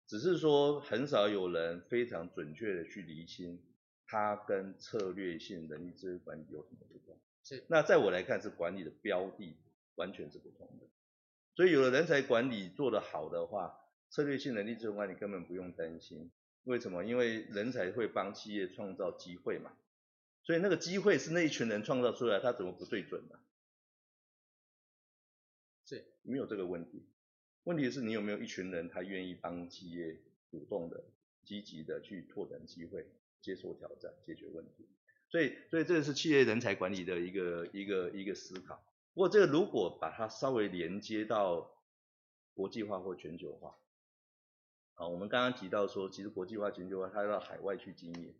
只是说，很少有人非常准确的去厘清，它跟策略性人力资源管理有什么不同。是。那在我来看，是管理的标的完全是不同的。所以，有了人才管理做得好的话，策略性人力资源管理根本不用担心。为什么？因为人才会帮企业创造机会嘛。所以那个机会是那一群人创造出来，他怎么不对准呢？是。没有这个问题。问题是你有没有一群人，他愿意帮企业主动的、积极的去拓展机会、接受挑战、解决问题。所以，所以这个是企业人才管理的一个一个一个思考。不过，这个如果把它稍微连接到国际化或全球化，啊，我们刚刚提到说，其实国际化、全球化，它要到海外去经营。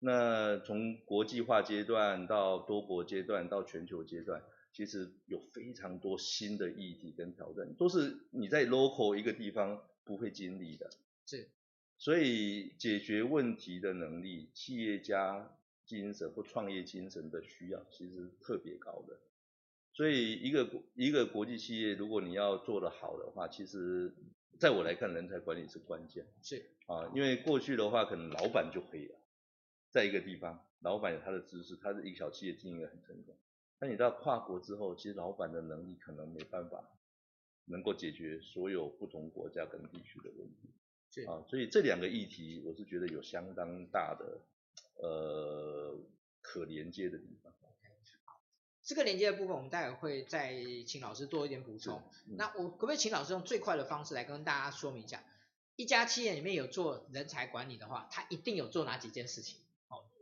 那从国际化阶段到多国阶段到全球阶段。其实有非常多新的议题跟挑战，都是你在 local 一个地方不会经历的。是，所以解决问题的能力、企业家精神或创业精神的需要，其实特别高的。所以一个一个国际企业，如果你要做得好的话，其实在我来看，人才管理是关键。是啊，因为过去的话，可能老板就可以了，在一个地方，老板有他的知识，他的一个小企业经营的很成功。那你到跨国之后，其实老板的能力可能没办法能够解决所有不同国家跟地区的问题。是啊，所以这两个议题，我是觉得有相当大的呃可连接的地方。这个连接的部分，我们待会会再请老师做一点补充。嗯、那我可不可以请老师用最快的方式来跟大家说明一下，一家企业里面有做人才管理的话，他一定有做哪几件事情？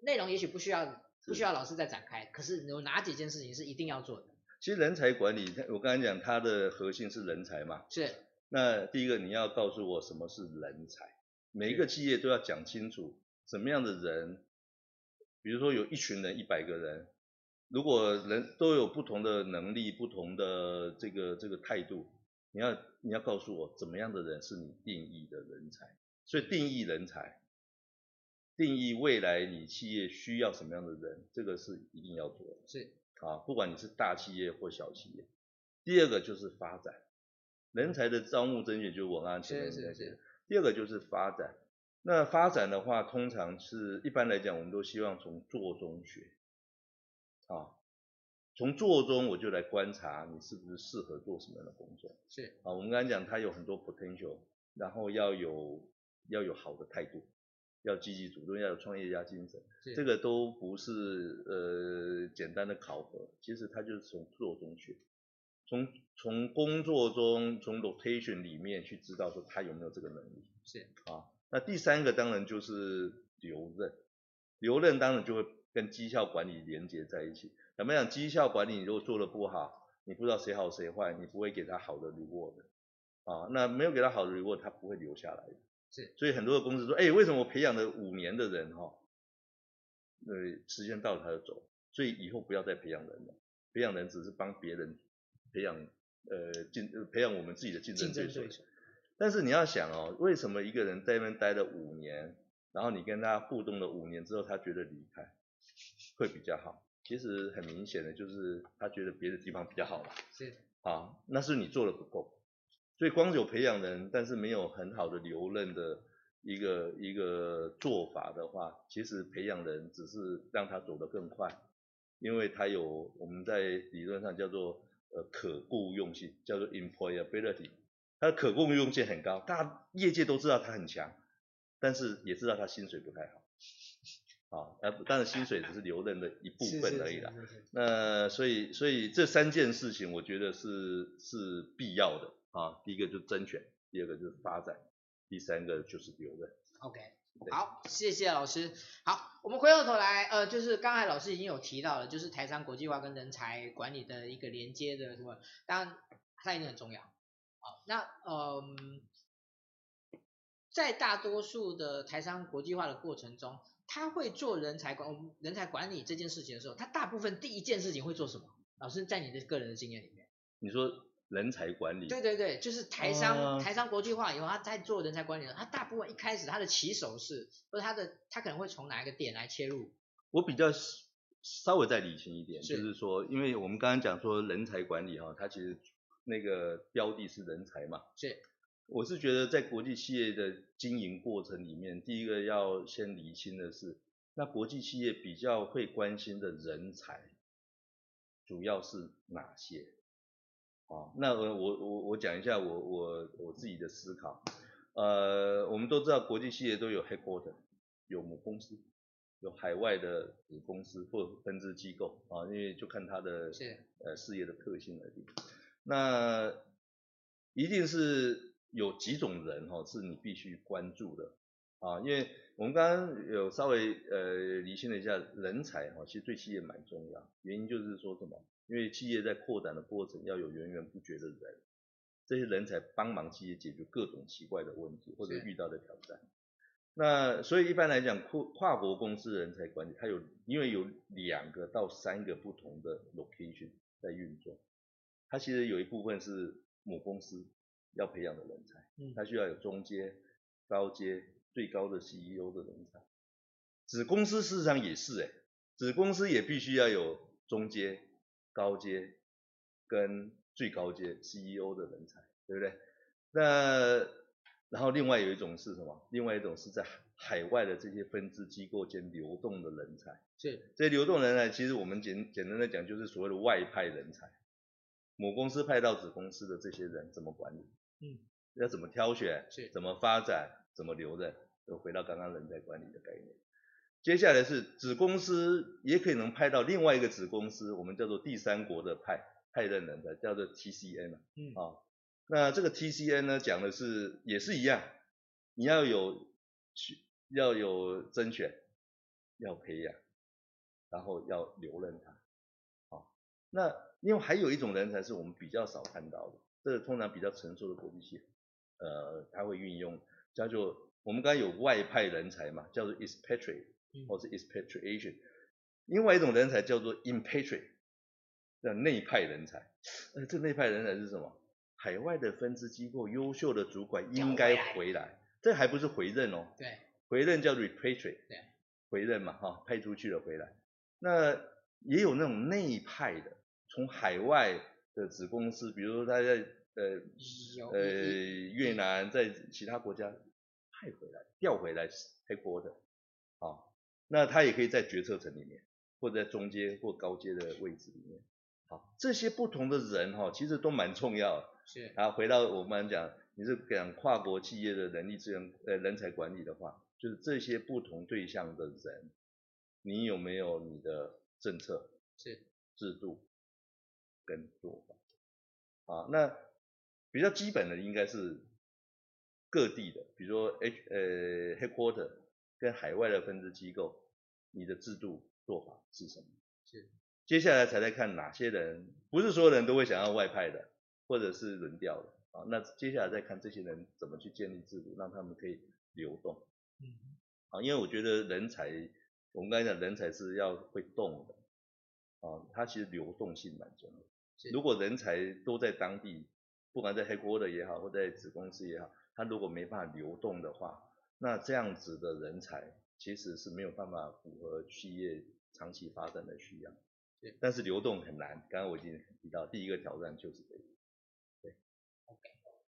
哦，内容也许不需要。不需要老师再展开，可是有哪几件事情是一定要做的？其实人才管理，我刚才讲它的核心是人才嘛。是。那第一个你要告诉我什么是人才，每一个企业都要讲清楚什么样的人，比如说有一群人一百个人，如果人都有不同的能力、不同的这个这个态度，你要你要告诉我怎么样的人是你定义的人才，所以定义人才。定义未来你企业需要什么样的人，这个是一定要做的。是啊，不管你是大企业或小企业。第二个就是发展，人才的招募甄选就是我刚刚前面讲的。第二个就是发展，那发展的话，通常是一般来讲，我们都希望从做中学。啊，从做中我就来观察你是不是适合做什么样的工作。是啊，我们刚才讲他有很多 potential，然后要有要有好的态度，要积极主动，要有创业家精神，这个都不是呃简单的考核，其实他就是从做中学，从从工作中从 rotation 里面去知道说他有没有这个能力。是啊，那第三个当然就是留任，留任当然就会跟绩效管理连接在一起。怎么样？绩效管理你如果做的不好，你不知道谁好谁坏，你不会给他好的 reward 啊。那没有给他好的 reward，他不会留下来的。是。所以很多的公司说，哎，为什么我培养了五年的人哈，呃，时间到了他就走，所以以后不要再培养人了。培养人只是帮别人培养呃竞培养我们自己的竞争对手。但是你要想哦，为什么一个人在那边待了五年，然后你跟他互动了五年之后，他觉得离开会比较好？其实很明显的就是他觉得别的地方比较好嘛，是啊，那是你做的不够，所以光有培养人，但是没有很好的留任的一个一个做法的话，其实培养人只是让他走得更快，因为他有我们在理论上叫做呃可雇用性，叫做 employability，他的可雇用性很高，大家业界都知道他很强，但是也知道他薪水不太好。啊，呃，当然薪水只是留任的一部分而已啦。那所以，所以这三件事情，我觉得是是必要的啊。第一个就是甄选，第二个就是发展，第三个就是留任。OK，好，谢谢老师。好，我们回过头来，呃，就是刚才老师已经有提到了，就是台商国际化跟人才管理的一个连接的什么，当然它一定很重要。好，那嗯，在大多数的台商国际化的过程中。他会做人才管人才管理这件事情的时候，他大部分第一件事情会做什么？老师在你的个人的经验里面，你说人才管理？对对对，就是台商、呃、台商国际化以后，他在做人才管理的，他大部分一开始他的起手是，或者他的他可能会从哪一个点来切入？我比较稍微再理清一点，是就是说，因为我们刚刚讲说人才管理哈，它其实那个标的是人才嘛，是。我是觉得在国际企业的经营过程里面，第一个要先理清的是，那国际企业比较会关心的人才，主要是哪些？啊，那我我我我讲一下我我我自己的思考。呃，我们都知道国际企业都有 headquarter，有母公司，有海外的子公司或分支机构啊，因为就看它的呃事业的特性而定。那一定是。有几种人哈是你必须关注的啊，因为我们刚刚有稍微呃理清了一下人才哈，其实对企业蛮重要。原因就是说什么？因为企业在扩展的过程要有源源不绝的人，这些人才帮忙企业解决各种奇怪的问题或者遇到的挑战。那所以一般来讲，跨跨国公司人才管理，它有因为有两个到三个不同的 location 在运作，它其实有一部分是母公司。要培养的人才，它需要有中阶、高阶、最高的 CEO 的人才。子公司事实上也是哎，子公司也必须要有中阶、高阶跟最高阶 CEO 的人才，对不对？那然后另外有一种是什么？另外一种是在海外的这些分支机构间流动的人才。是。这些流动人才，其实我们简简单的讲，就是所谓的外派人才。母公司派到子公司的这些人怎么管理？嗯，要怎么挑选？是，怎么发展？怎么留任？又回到刚刚人才管理的概念。接下来是子公司也可以能派到另外一个子公司，我们叫做第三国的派派任人的，叫做 TCN 嗯，啊，那这个 TCN 呢，讲的是也是一样，你要有要有甄选，要培养，然后要留任他。好，那另外还有一种人才是我们比较少看到的。这个通常比较成熟的国际企业，呃，他会运用叫做我们刚才有外派人才嘛，叫做 expatriate 或是 expatriation，另外一种人才叫做 impatriate，叫内派人才。呃，这内派人才是什么？海外的分支机构优秀的主管应该回来，这还不是回任哦。对。回任叫 repatriate。对。回任嘛，哈，派出去了回来。那也有那种内派的，从海外。的子公司，比如说他在呃呃越南，在其他国家派回来、调回来 headquarter 啊，那他也可以在决策层里面，或者在中阶或高阶的位置里面。好，这些不同的人哈，其实都蛮重要的。是。然后回到我们讲，你是讲跨国企业的人力资源呃人才管理的话，就是这些不同对象的人，你有没有你的政策？是。制度跟做法。啊，那比较基本的应该是各地的，比如说 H 呃 headquarter 跟海外的分支机构，你的制度做法是什么？是。接下来才在看哪些人，不是所有人都会想要外派的，或者是轮调的啊。那接下来再看这些人怎么去建立制度，让他们可以流动。嗯。啊，因为我觉得人才，我们刚才讲人才是要会动的，啊，它其实流动性蛮重要。如果人才都在当地，不管在 headquarter 也好，或在子公司也好，他如果没办法流动的话，那这样子的人才其实是没有办法符合企业长期发展的需要。但是流动很难，刚刚我已经提到，第一个挑战就是这个。对，OK，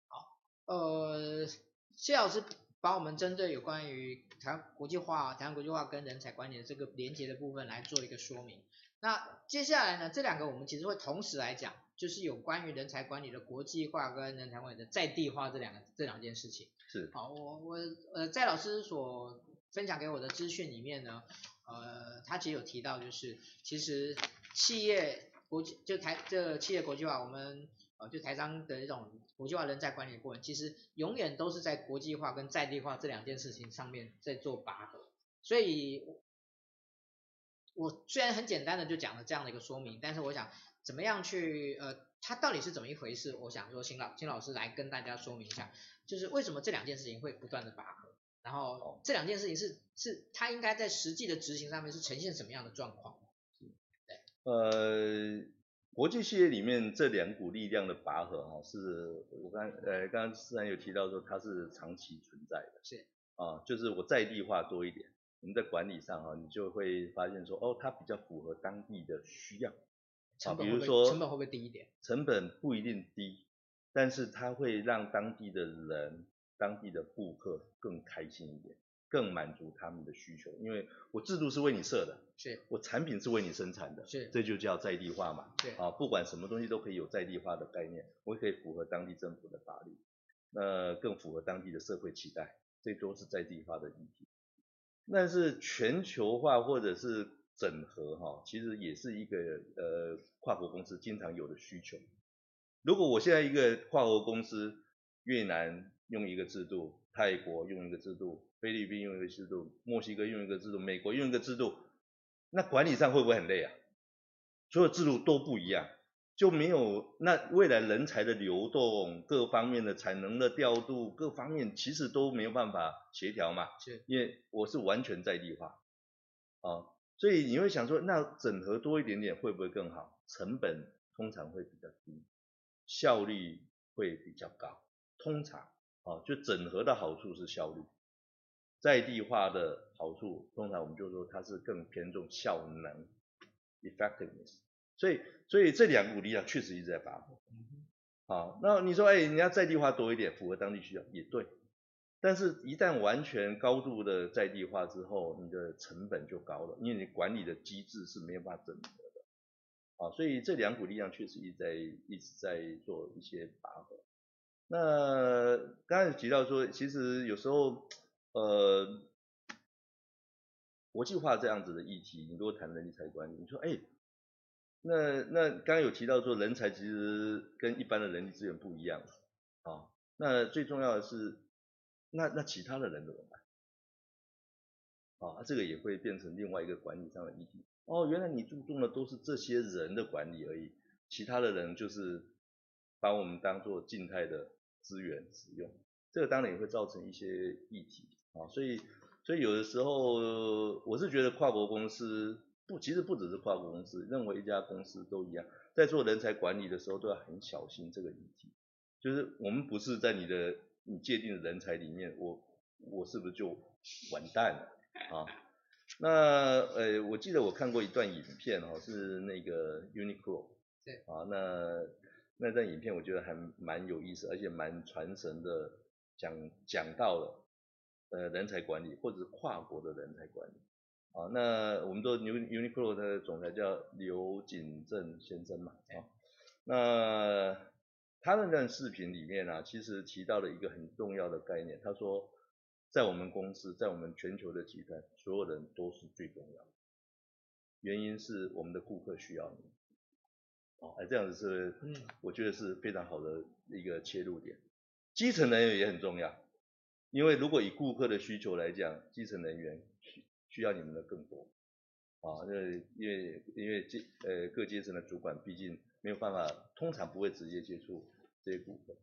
好，呃，谢老师把我们针对有关于台湾国际化、台湾国际化跟人才管理的这个连接的部分来做一个说明。那接下来呢，这两个我们其实会同时来讲，就是有关于人才管理的国际化跟人才管理的在地化这两个这两件事情。是。好，我我呃在老师所分享给我的资讯里面呢，呃，他其实有提到就是其实。企业国际就台这企业国际化，我们呃就台商的一种国际化人才管理的过程，其实永远都是在国际化跟在地化这两件事情上面在做拔河。所以，我虽然很简单的就讲了这样的一个说明，但是我想怎么样去呃，它到底是怎么一回事？我想说，请老请老师来跟大家说明一下，就是为什么这两件事情会不断的拔河，然后这两件事情是是它应该在实际的执行上面是呈现什么样的状况？对呃，国际企业里面这两股力量的拔河哈，是我刚呃刚刚思然有提到说它是长期存在的，是啊，就是我在地化多一点，我们在管理上哈，你就会发现说哦，它比较符合当地的需要，啊，比如说成本会不会低一点？成本不一定低，但是它会让当地的人、当地的顾客更开心一点。更满足他们的需求，因为我制度是为你设的，是我产品是为你生产的，是，这就叫在地化嘛，对，啊，不管什么东西都可以有在地化的概念，我可以符合当地政府的法律，那更符合当地的社会期待，这都是在地化的议题。但是全球化或者是整合哈，其实也是一个呃跨国公司经常有的需求。如果我现在一个跨国公司，越南用一个制度，泰国用一个制度。菲律宾用一个制度，墨西哥用一个制度，美国用一个制度，那管理上会不会很累啊？所有制度都不一样，就没有那未来人才的流动，各方面的产能的调度，各方面其实都没有办法协调嘛。是，因为我是完全在地化，啊，所以你会想说，那整合多一点点会不会更好？成本通常会比较低，效率会比较高。通常，啊，就整合的好处是效率。在地化的好处，通常我们就说它是更偏重效能 （effectiveness）。所以，所以这两股力量确实一直在拔河。好，那你说，哎，人家在地化多一点，符合当地需要，也对。但是，一旦完全高度的在地化之后，你的成本就高了，因为你管理的机制是没有办法整合的。啊，所以这两股力量确实一直在一直在做一些拔河。那刚才提到说，其实有时候。呃，国际化这样子的议题，你如果谈人才管理，你说，哎，那那刚刚有提到说，人才其实跟一般的人力资源不一样啊，那最重要的是，那那其他的人怎么办？啊，哦，这个也会变成另外一个管理上的议题。哦，原来你注重的都是这些人的管理而已，其他的人就是把我们当做静态的资源使用，这个当然也会造成一些议题。啊，所以，所以有的时候，我是觉得跨国公司不，其实不只是跨国公司，任何一家公司都一样，在做人才管理的时候都要很小心这个议题。就是我们不是在你的你界定的人才里面，我我是不是就完蛋了啊？那呃，我记得我看过一段影片哈，是那个 Uniqlo，对，啊，那那段影片我觉得还蛮有意思，而且蛮传神的，讲讲到了。呃，人才管理或者是跨国的人才管理，啊，那我们都 Uniqlo 的总裁叫刘景正先生嘛，啊，那他那段视频里面呢、啊，其实提到了一个很重要的概念，他说，在我们公司，在我们全球的集团，所有人都是最重要的，原因是我们的顾客需要你，哦，哎，这样子是，嗯，我觉得是非常好的一个切入点，基层人员也很重要，因为如果以顾客的需求来讲，基层人员。需需要你们的更多，啊，那因为因为阶呃各阶层的主管毕竟没有办法，通常不会直接接触这些顾客，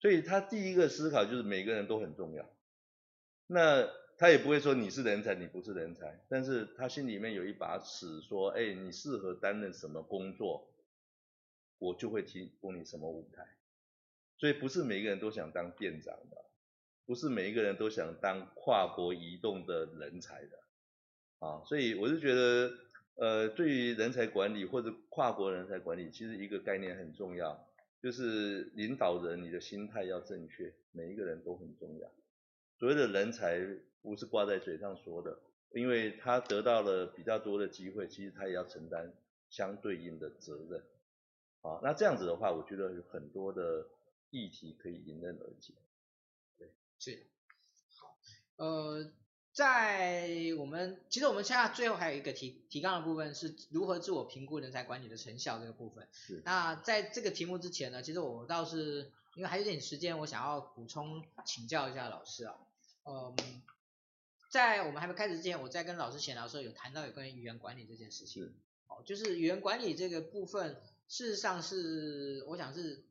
所以他第一个思考就是每个人都很重要，那他也不会说你是人才，你不是人才，但是他心里面有一把尺，说，哎，你适合担任什么工作，我就会提供你什么舞台，所以不是每个人都想当店长的，不是每一个人都想当跨国移动的人才的。啊，所以我是觉得，呃，对于人才管理或者跨国人才管理，其实一个概念很重要，就是领导人你的心态要正确，每一个人都很重要。所谓的人才不是挂在嘴上说的，因为他得到了比较多的机会，其实他也要承担相对应的责任。啊，那这样子的话，我觉得有很多的议题可以迎刃而解。对，是，好，呃。在我们其实我们现在最后还有一个提提纲的部分是如何自我评估人才管理的成效这个部分。是。那在这个题目之前呢，其实我倒是因为还有点时间，我想要补充请教一下老师啊。嗯，在我们还没开始之前，我在跟老师闲聊的时候有谈到有关于语言管理这件事情。是。哦，就是语言管理这个部分，事实上是我想是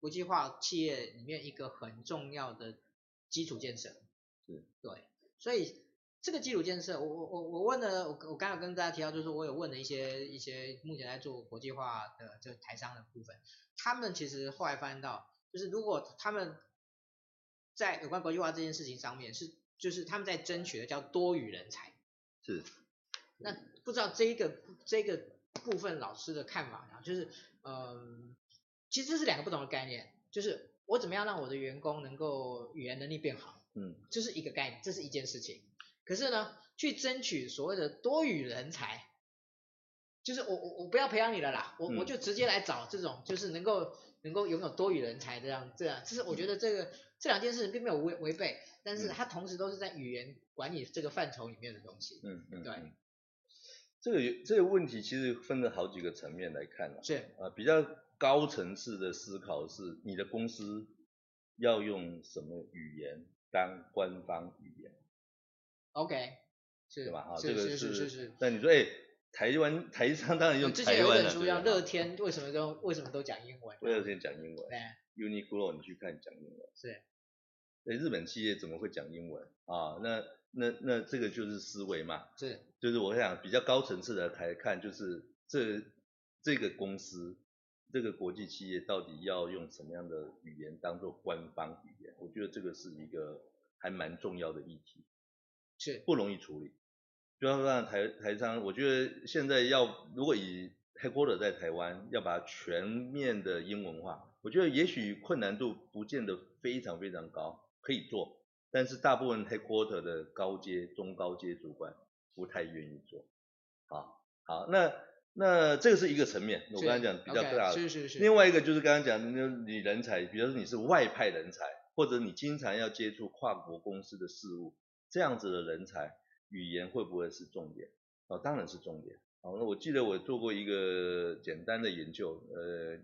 国际化企业里面一个很重要的基础建设。是。对。所以这个基础建设，我我我我问了，我我刚刚跟大家提到，就是我有问了一些一些目前在做国际化的这台商的部分，他们其实后来发现到，就是如果他们在有关国际化这件事情上面是，就是他们在争取的叫多语人才，是，那不知道这一个这一个部分老师的看法呢？就是嗯，其实这是两个不同的概念，就是我怎么样让我的员工能够语言能力变好。嗯，这是一个概念，这是一件事情。可是呢，去争取所谓的多语人才，就是我我我不要培养你了啦，我、嗯、我就直接来找这种，就是能够能够拥有多语人才这样这样。就是我觉得这个、嗯、这两件事情并没有违违背，但是它同时都是在语言管理这个范畴里面的东西。嗯嗯，对。这个这个问题其实分了好几个层面来看了。是啊，比较高层次的思考是你的公司要用什么语言。当官方语言，OK，是，对吧？啊，这个是是是是。那你说，哎，台湾台商当然用台湾的。之前有一本书叫《乐天为什么都为什么都讲英文》。乐天讲英文。对。Uniqlo 你去看讲英文。是。哎，日本企业怎么会讲英文啊？那那那这个就是思维嘛。是。就是我想比较高层次的来看，就是这这个公司。这个国际企业到底要用什么样的语言当做官方语言？我觉得这个是一个还蛮重要的议题，是不容易处理。就像让台台商，我觉得现在要如果以 headquarter 在台湾，要把它全面的英文化，我觉得也许困难度不见得非常非常高，可以做，但是大部分 headquarter 的高阶、中高阶主管不太愿意做。好，好，那。那这个是一个层面，我刚才讲比较大的。是是是。另外一个就是刚刚讲的，你人才，比如说你是外派人才，或者你经常要接触跨国公司的事务，这样子的人才，语言会不会是重点？哦，当然是重点。好，那我记得我做过一个简单的研究，呃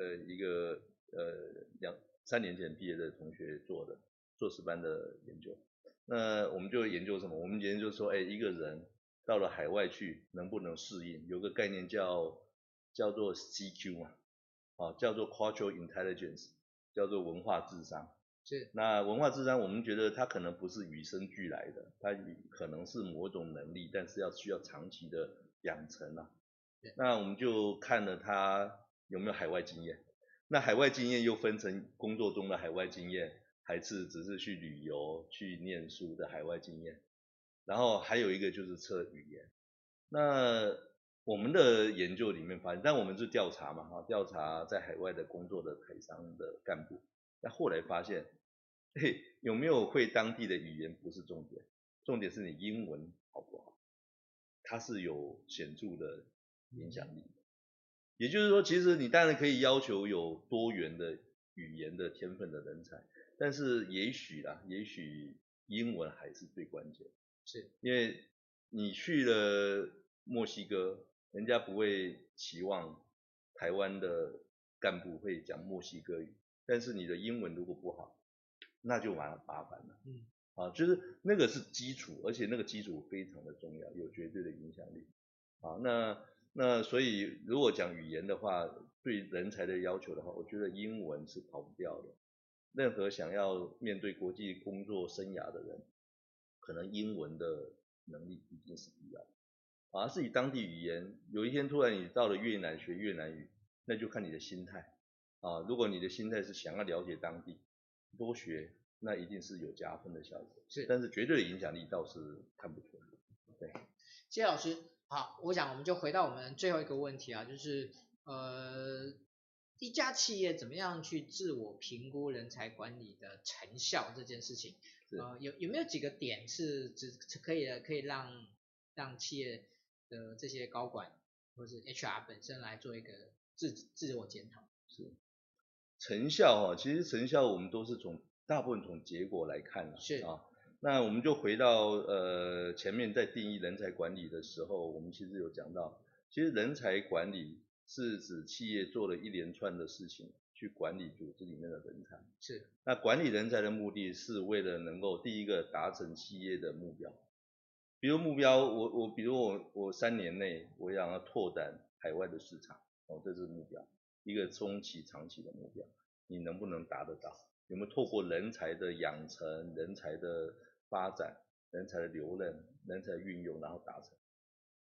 呃，一个呃两三年前毕业的同学做的硕士班的研究。那我们就研究什么？我们研究说，哎，一个人。到了海外去能不能适应？有个概念叫叫做 CQ 嘛，啊，叫做 Cultural Intelligence，叫做文化智商。是。那文化智商，我们觉得它可能不是与生俱来的，它可能是某种能力，但是要需要长期的养成啊。那我们就看了他有没有海外经验。那海外经验又分成工作中的海外经验，还是只是去旅游、去念书的海外经验。然后还有一个就是测语言，那我们的研究里面发现，但我们是调查嘛，哈，调查在海外的工作的台商的干部，那后来发现，嘿，有没有会当地的语言不是重点，重点是你英文好不好，它是有显著的影响力的。也就是说，其实你当然可以要求有多元的语言的天分的人才，但是也许啦，也许英文还是最关键。是，因为你去了墨西哥，人家不会期望台湾的干部会讲墨西哥语，但是你的英文如果不好，那就麻麻烦了。嗯，啊，就是那个是基础，而且那个基础非常的重要，有绝对的影响力。啊，那。那所以，如果讲语言的话，对人才的要求的话，我觉得英文是跑不掉的。任何想要面对国际工作生涯的人，可能英文的能力一定是必要的。而是以当地语言，有一天突然你到了越南学越南语，那就看你的心态。啊，如果你的心态是想要了解当地，多学，那一定是有加分的效果。是，但是绝对的影响力倒是看不出来。对，谢谢老师。好，我想我们就回到我们最后一个问题啊，就是呃，一家企业怎么样去自我评估人才管理的成效这件事情，呃，有有没有几个点是只是可以的，可以让让企业的这些高管或者是 HR 本身来做一个自自我检讨？是成效哈，其实成效我们都是从大部分从结果来看的，是啊。那我们就回到呃前面在定义人才管理的时候，我们其实有讲到，其实人才管理是指企业做了一连串的事情去管理组织里面的人才。是。那管理人才的目的是为了能够第一个达成企业的目标，比如目标我我比如我我三年内我想要拓展海外的市场，哦这是目标，一个中期长期的目标，你能不能达得到？有没有透过人才的养成、人才的发展、人才的留任、人才的运用，然后达成。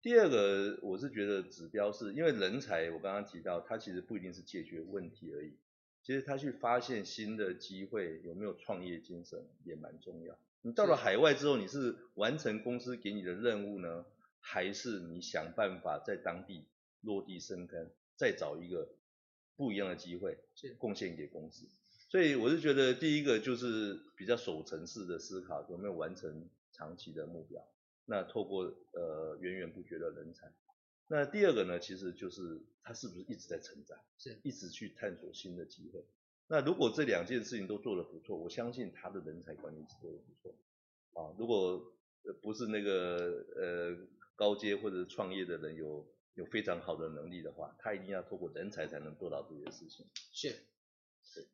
第二个，我是觉得指标是因为人才，我刚刚提到，它其实不一定是解决问题而已，其实他去发现新的机会，有没有创业精神也蛮重要。你到了海外之后，你是完成公司给你的任务呢，还是你想办法在当地落地生根，再找一个不一样的机会，贡献给公司？所以我是觉得，第一个就是比较守城式的思考，有没有完成长期的目标？那透过呃源源不绝的人才。那第二个呢，其实就是他是不是一直在成长，是一直去探索新的机会。那如果这两件事情都做得不错，我相信他的人才管理是做得不错。啊，如果不是那个呃高阶或者创业的人有有非常好的能力的话，他一定要透过人才才能做到这些事情。是是。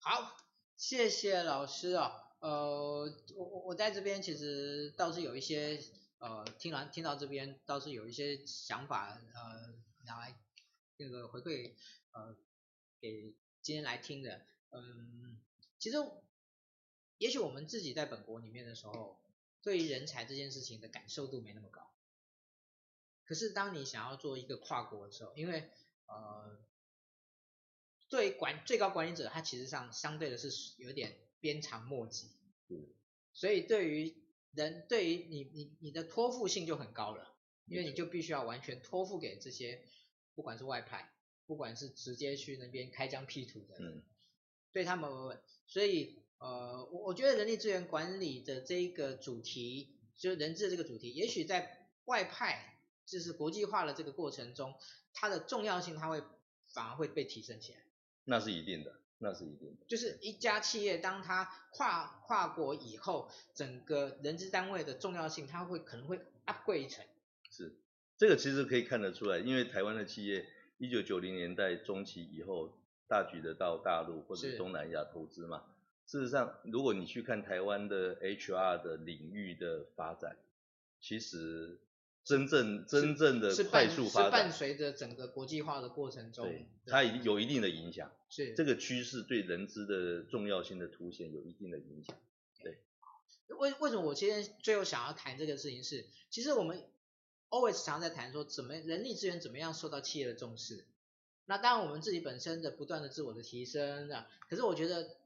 好，谢谢老师啊、哦。呃，我我我在这边其实倒是有一些呃，听完听到这边倒是有一些想法呃，拿来那个回馈呃给今天来听的。嗯，其实也许我们自己在本国里面的时候，对于人才这件事情的感受度没那么高。可是当你想要做一个跨国的时候，因为呃。对管最高管理者，他其实上相对的是有点鞭长莫及，嗯，所以对于人，对于你你你的托付性就很高了，因为你就必须要完全托付给这些，不管是外派，不管是直接去那边开疆辟土的，嗯，对他们，所以呃，我我觉得人力资源管理的这一个主题，就是人资这个主题，也许在外派就是国际化的这个过程中，它的重要性它会反而会被提升起来。那是一定的，那是一定的。就是一家企业，当它跨跨国以后，整个人资单位的重要性，它会可能会 upgrade 一层。是，这个其实可以看得出来，因为台湾的企业，一九九零年代中期以后，大举的到大陆或者东南亚投资嘛。事实上，如果你去看台湾的 HR 的领域的发展，其实。真正真正的快速发展，是伴随着整个国际化的过程中，对，它已经有一定的影响。是这个趋势对人资的重要性的凸显有一定的影响。对，为为什么我今天最后想要谈这个事情是，其实我们 always 常在谈说，怎么人力资源怎么样受到企业的重视。那当然我们自己本身的不断的自我的提升啊，可是我觉得。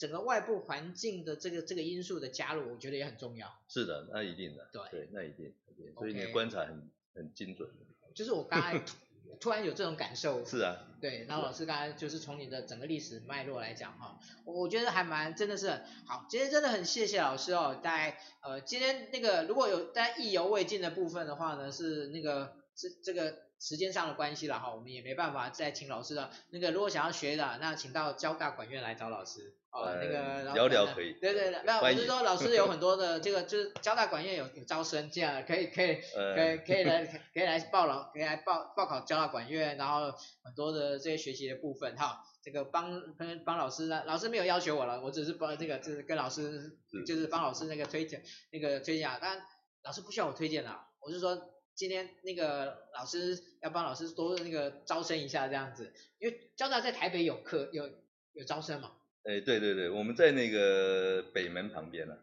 整个外部环境的这个这个因素的加入，我觉得也很重要。是的，那一定的。对，对，那一定。所以你的观察很、很精准。就是我刚才 突然有这种感受。是啊。对，然后老师刚才就是从你的整个历史脉络来讲哈，我觉得还蛮真的是好，今天真的很谢谢老师哦，大家呃今天那个如果有大家意犹未尽的部分的话呢，是那个是这个。时间上的关系了哈，我们也没办法再请老师了。那个如果想要学的，那请到交大管院来找老师。哦、呃，那个聊聊可以。对对对，那我是说老师有很多的这个，就是交大管院有有招生，这样可以可以 可以可以来可以来报老，可以来报报考交大管院，然后很多的这些学习的部分哈，这个帮跟帮老师呢，老师没有要求我了，我只是帮这个就是跟老师就是帮老师那个推荐那个推荐啊，但老师不需要我推荐了，我是说。今天那个老师要帮老师多那个招生一下这样子，因为交大在台北有课有有招生嘛。哎，对对对，我们在那个北门旁边了，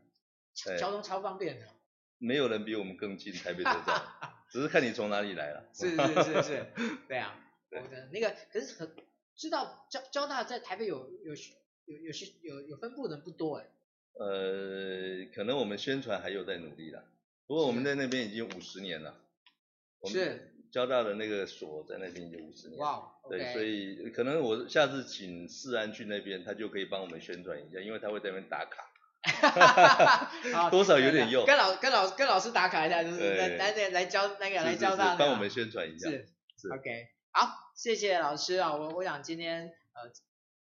交通超方便的。没有人比我们更近台北车站，只是看你从哪里来了。是是是是，对啊，我的那个可是很知道交交大在台北有有有有些有有分布的人不多哎。呃，可能我们宣传还有在努力啦，不过我们在那边已经五十年了。是交大的那个所在那边有五十年，哇，wow, okay. 对，所以可能我下次请世安去那边，他就可以帮我们宣传一下，因为他会在那边打卡，多少有点用，跟老跟老跟老师打卡一下，就是来来来教那个来教大，帮我们宣传一下，是是，OK，好，谢谢老师啊，我我想今天呃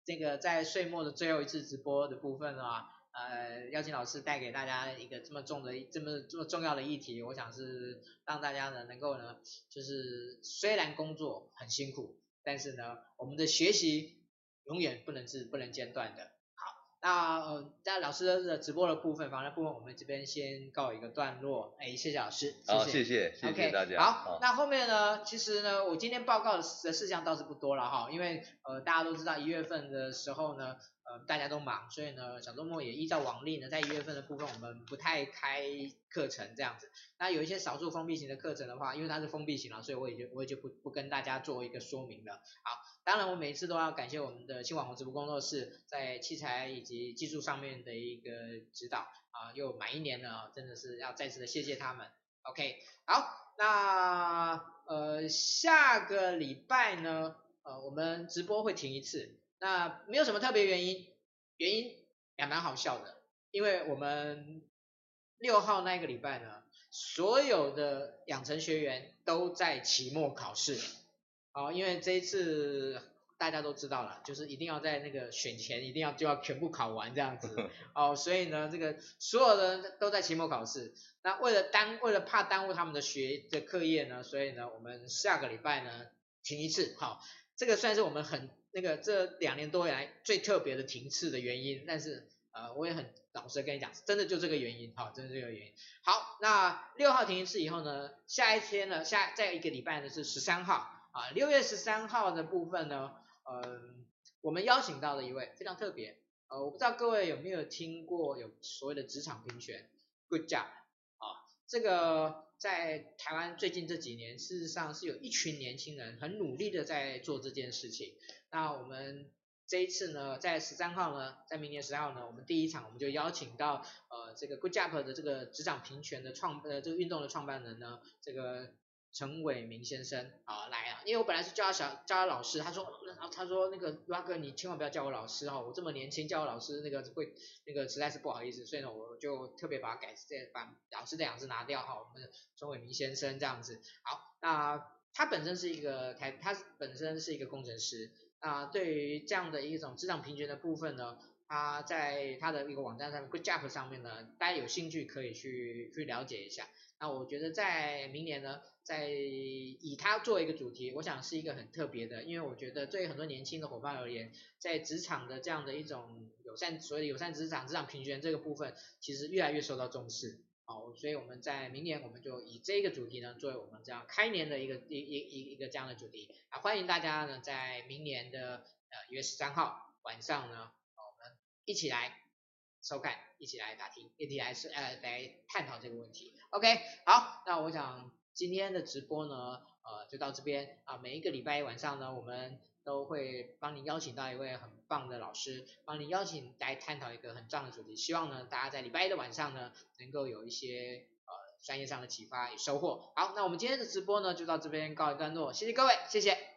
这个在岁末的最后一次直播的部分啊。呃，邀请老师带给大家一个这么重的、这么这么重要的议题，我想是让大家呢能够呢，就是虽然工作很辛苦，但是呢，我们的学习永远不能是不能间断的。好那呃，在老师的直播的部分，访谈部分，我们这边先告一个段落。哎，谢谢老师，谢谢，好，谢谢，谢谢大家。Okay, 好，那后面呢，其实呢，我今天报告的事项倒是不多了哈，因为呃，大家都知道一月份的时候呢，呃，大家都忙，所以呢，小周末也依照往例呢，在一月份的部分，我们不太开课程这样子。那有一些少数封闭型的课程的话，因为它是封闭型了，所以我也就我也就不不跟大家做一个说明了。好。当然，我每次都要感谢我们的新网红直播工作室在器材以及技术上面的一个指导啊，又满一年了，真的是要再次的谢谢他们。OK，好，那呃下个礼拜呢，呃我们直播会停一次，那没有什么特别原因，原因也蛮好笑的，因为我们六号那个礼拜呢，所有的养成学员都在期末考试。哦，因为这一次大家都知道了，就是一定要在那个选前一定要就要全部考完这样子，哦，所以呢，这个所有的人都在期末考试，那为了耽为了怕耽误他们的学的课业呢，所以呢，我们下个礼拜呢停一次，好，这个算是我们很那个这两年多以来最特别的停次的原因，但是呃，我也很老实跟你讲，真的就这个原因，哈，真的这个原因。好，那六号停一次以后呢，下一天呢，下再一个礼拜呢是十三号。啊，六月十三号的部分呢，呃，我们邀请到了一位非常特别，呃，我不知道各位有没有听过有所谓的职场评选，Good job，啊，这个在台湾最近这几年，事实上是有一群年轻人很努力的在做这件事情。那我们这一次呢，在十三号呢，在明年十三号呢，我们第一场我们就邀请到呃这个 Good job 的这个执掌平权的创呃这个运动的创办人呢，这个。陈伟明先生啊来啊，因为我本来是叫他小叫他老师，他说他说那个 Rock 哥你千万不要叫我老师哈，我这么年轻叫我老师那个会那个实在是不好意思，所以呢我就特别把它改这把老师这两个字拿掉哈，我们陈伟明先生这样子。好，那他本身是一个台，他本身是一个工程师，那对于这样的一种职场平权的部分呢，他在他的一个网站上面 Good Job 上面呢，大家有兴趣可以去去了解一下。那我觉得在明年呢，在以它作为一个主题，我想是一个很特别的，因为我觉得对于很多年轻的伙伴而言，在职场的这样的一种友善，所谓友善职场、职场平权这个部分，其实越来越受到重视。好，所以我们在明年我们就以这个主题呢，作为我们这样开年的一个一一一一个这样的主题啊，欢迎大家呢在明年的呃一月十三号晚上呢，我们一起来。收看，一起来答题，一起来是呃来探讨这个问题。OK，好，那我想今天的直播呢，呃就到这边啊。每一个礼拜一晚上呢，我们都会帮您邀请到一位很棒的老师，帮您邀请来探讨一个很重要的主题。希望呢，大家在礼拜一的晚上呢，能够有一些呃专业上的启发与收获。好，那我们今天的直播呢就到这边告一段落，谢谢各位，谢谢。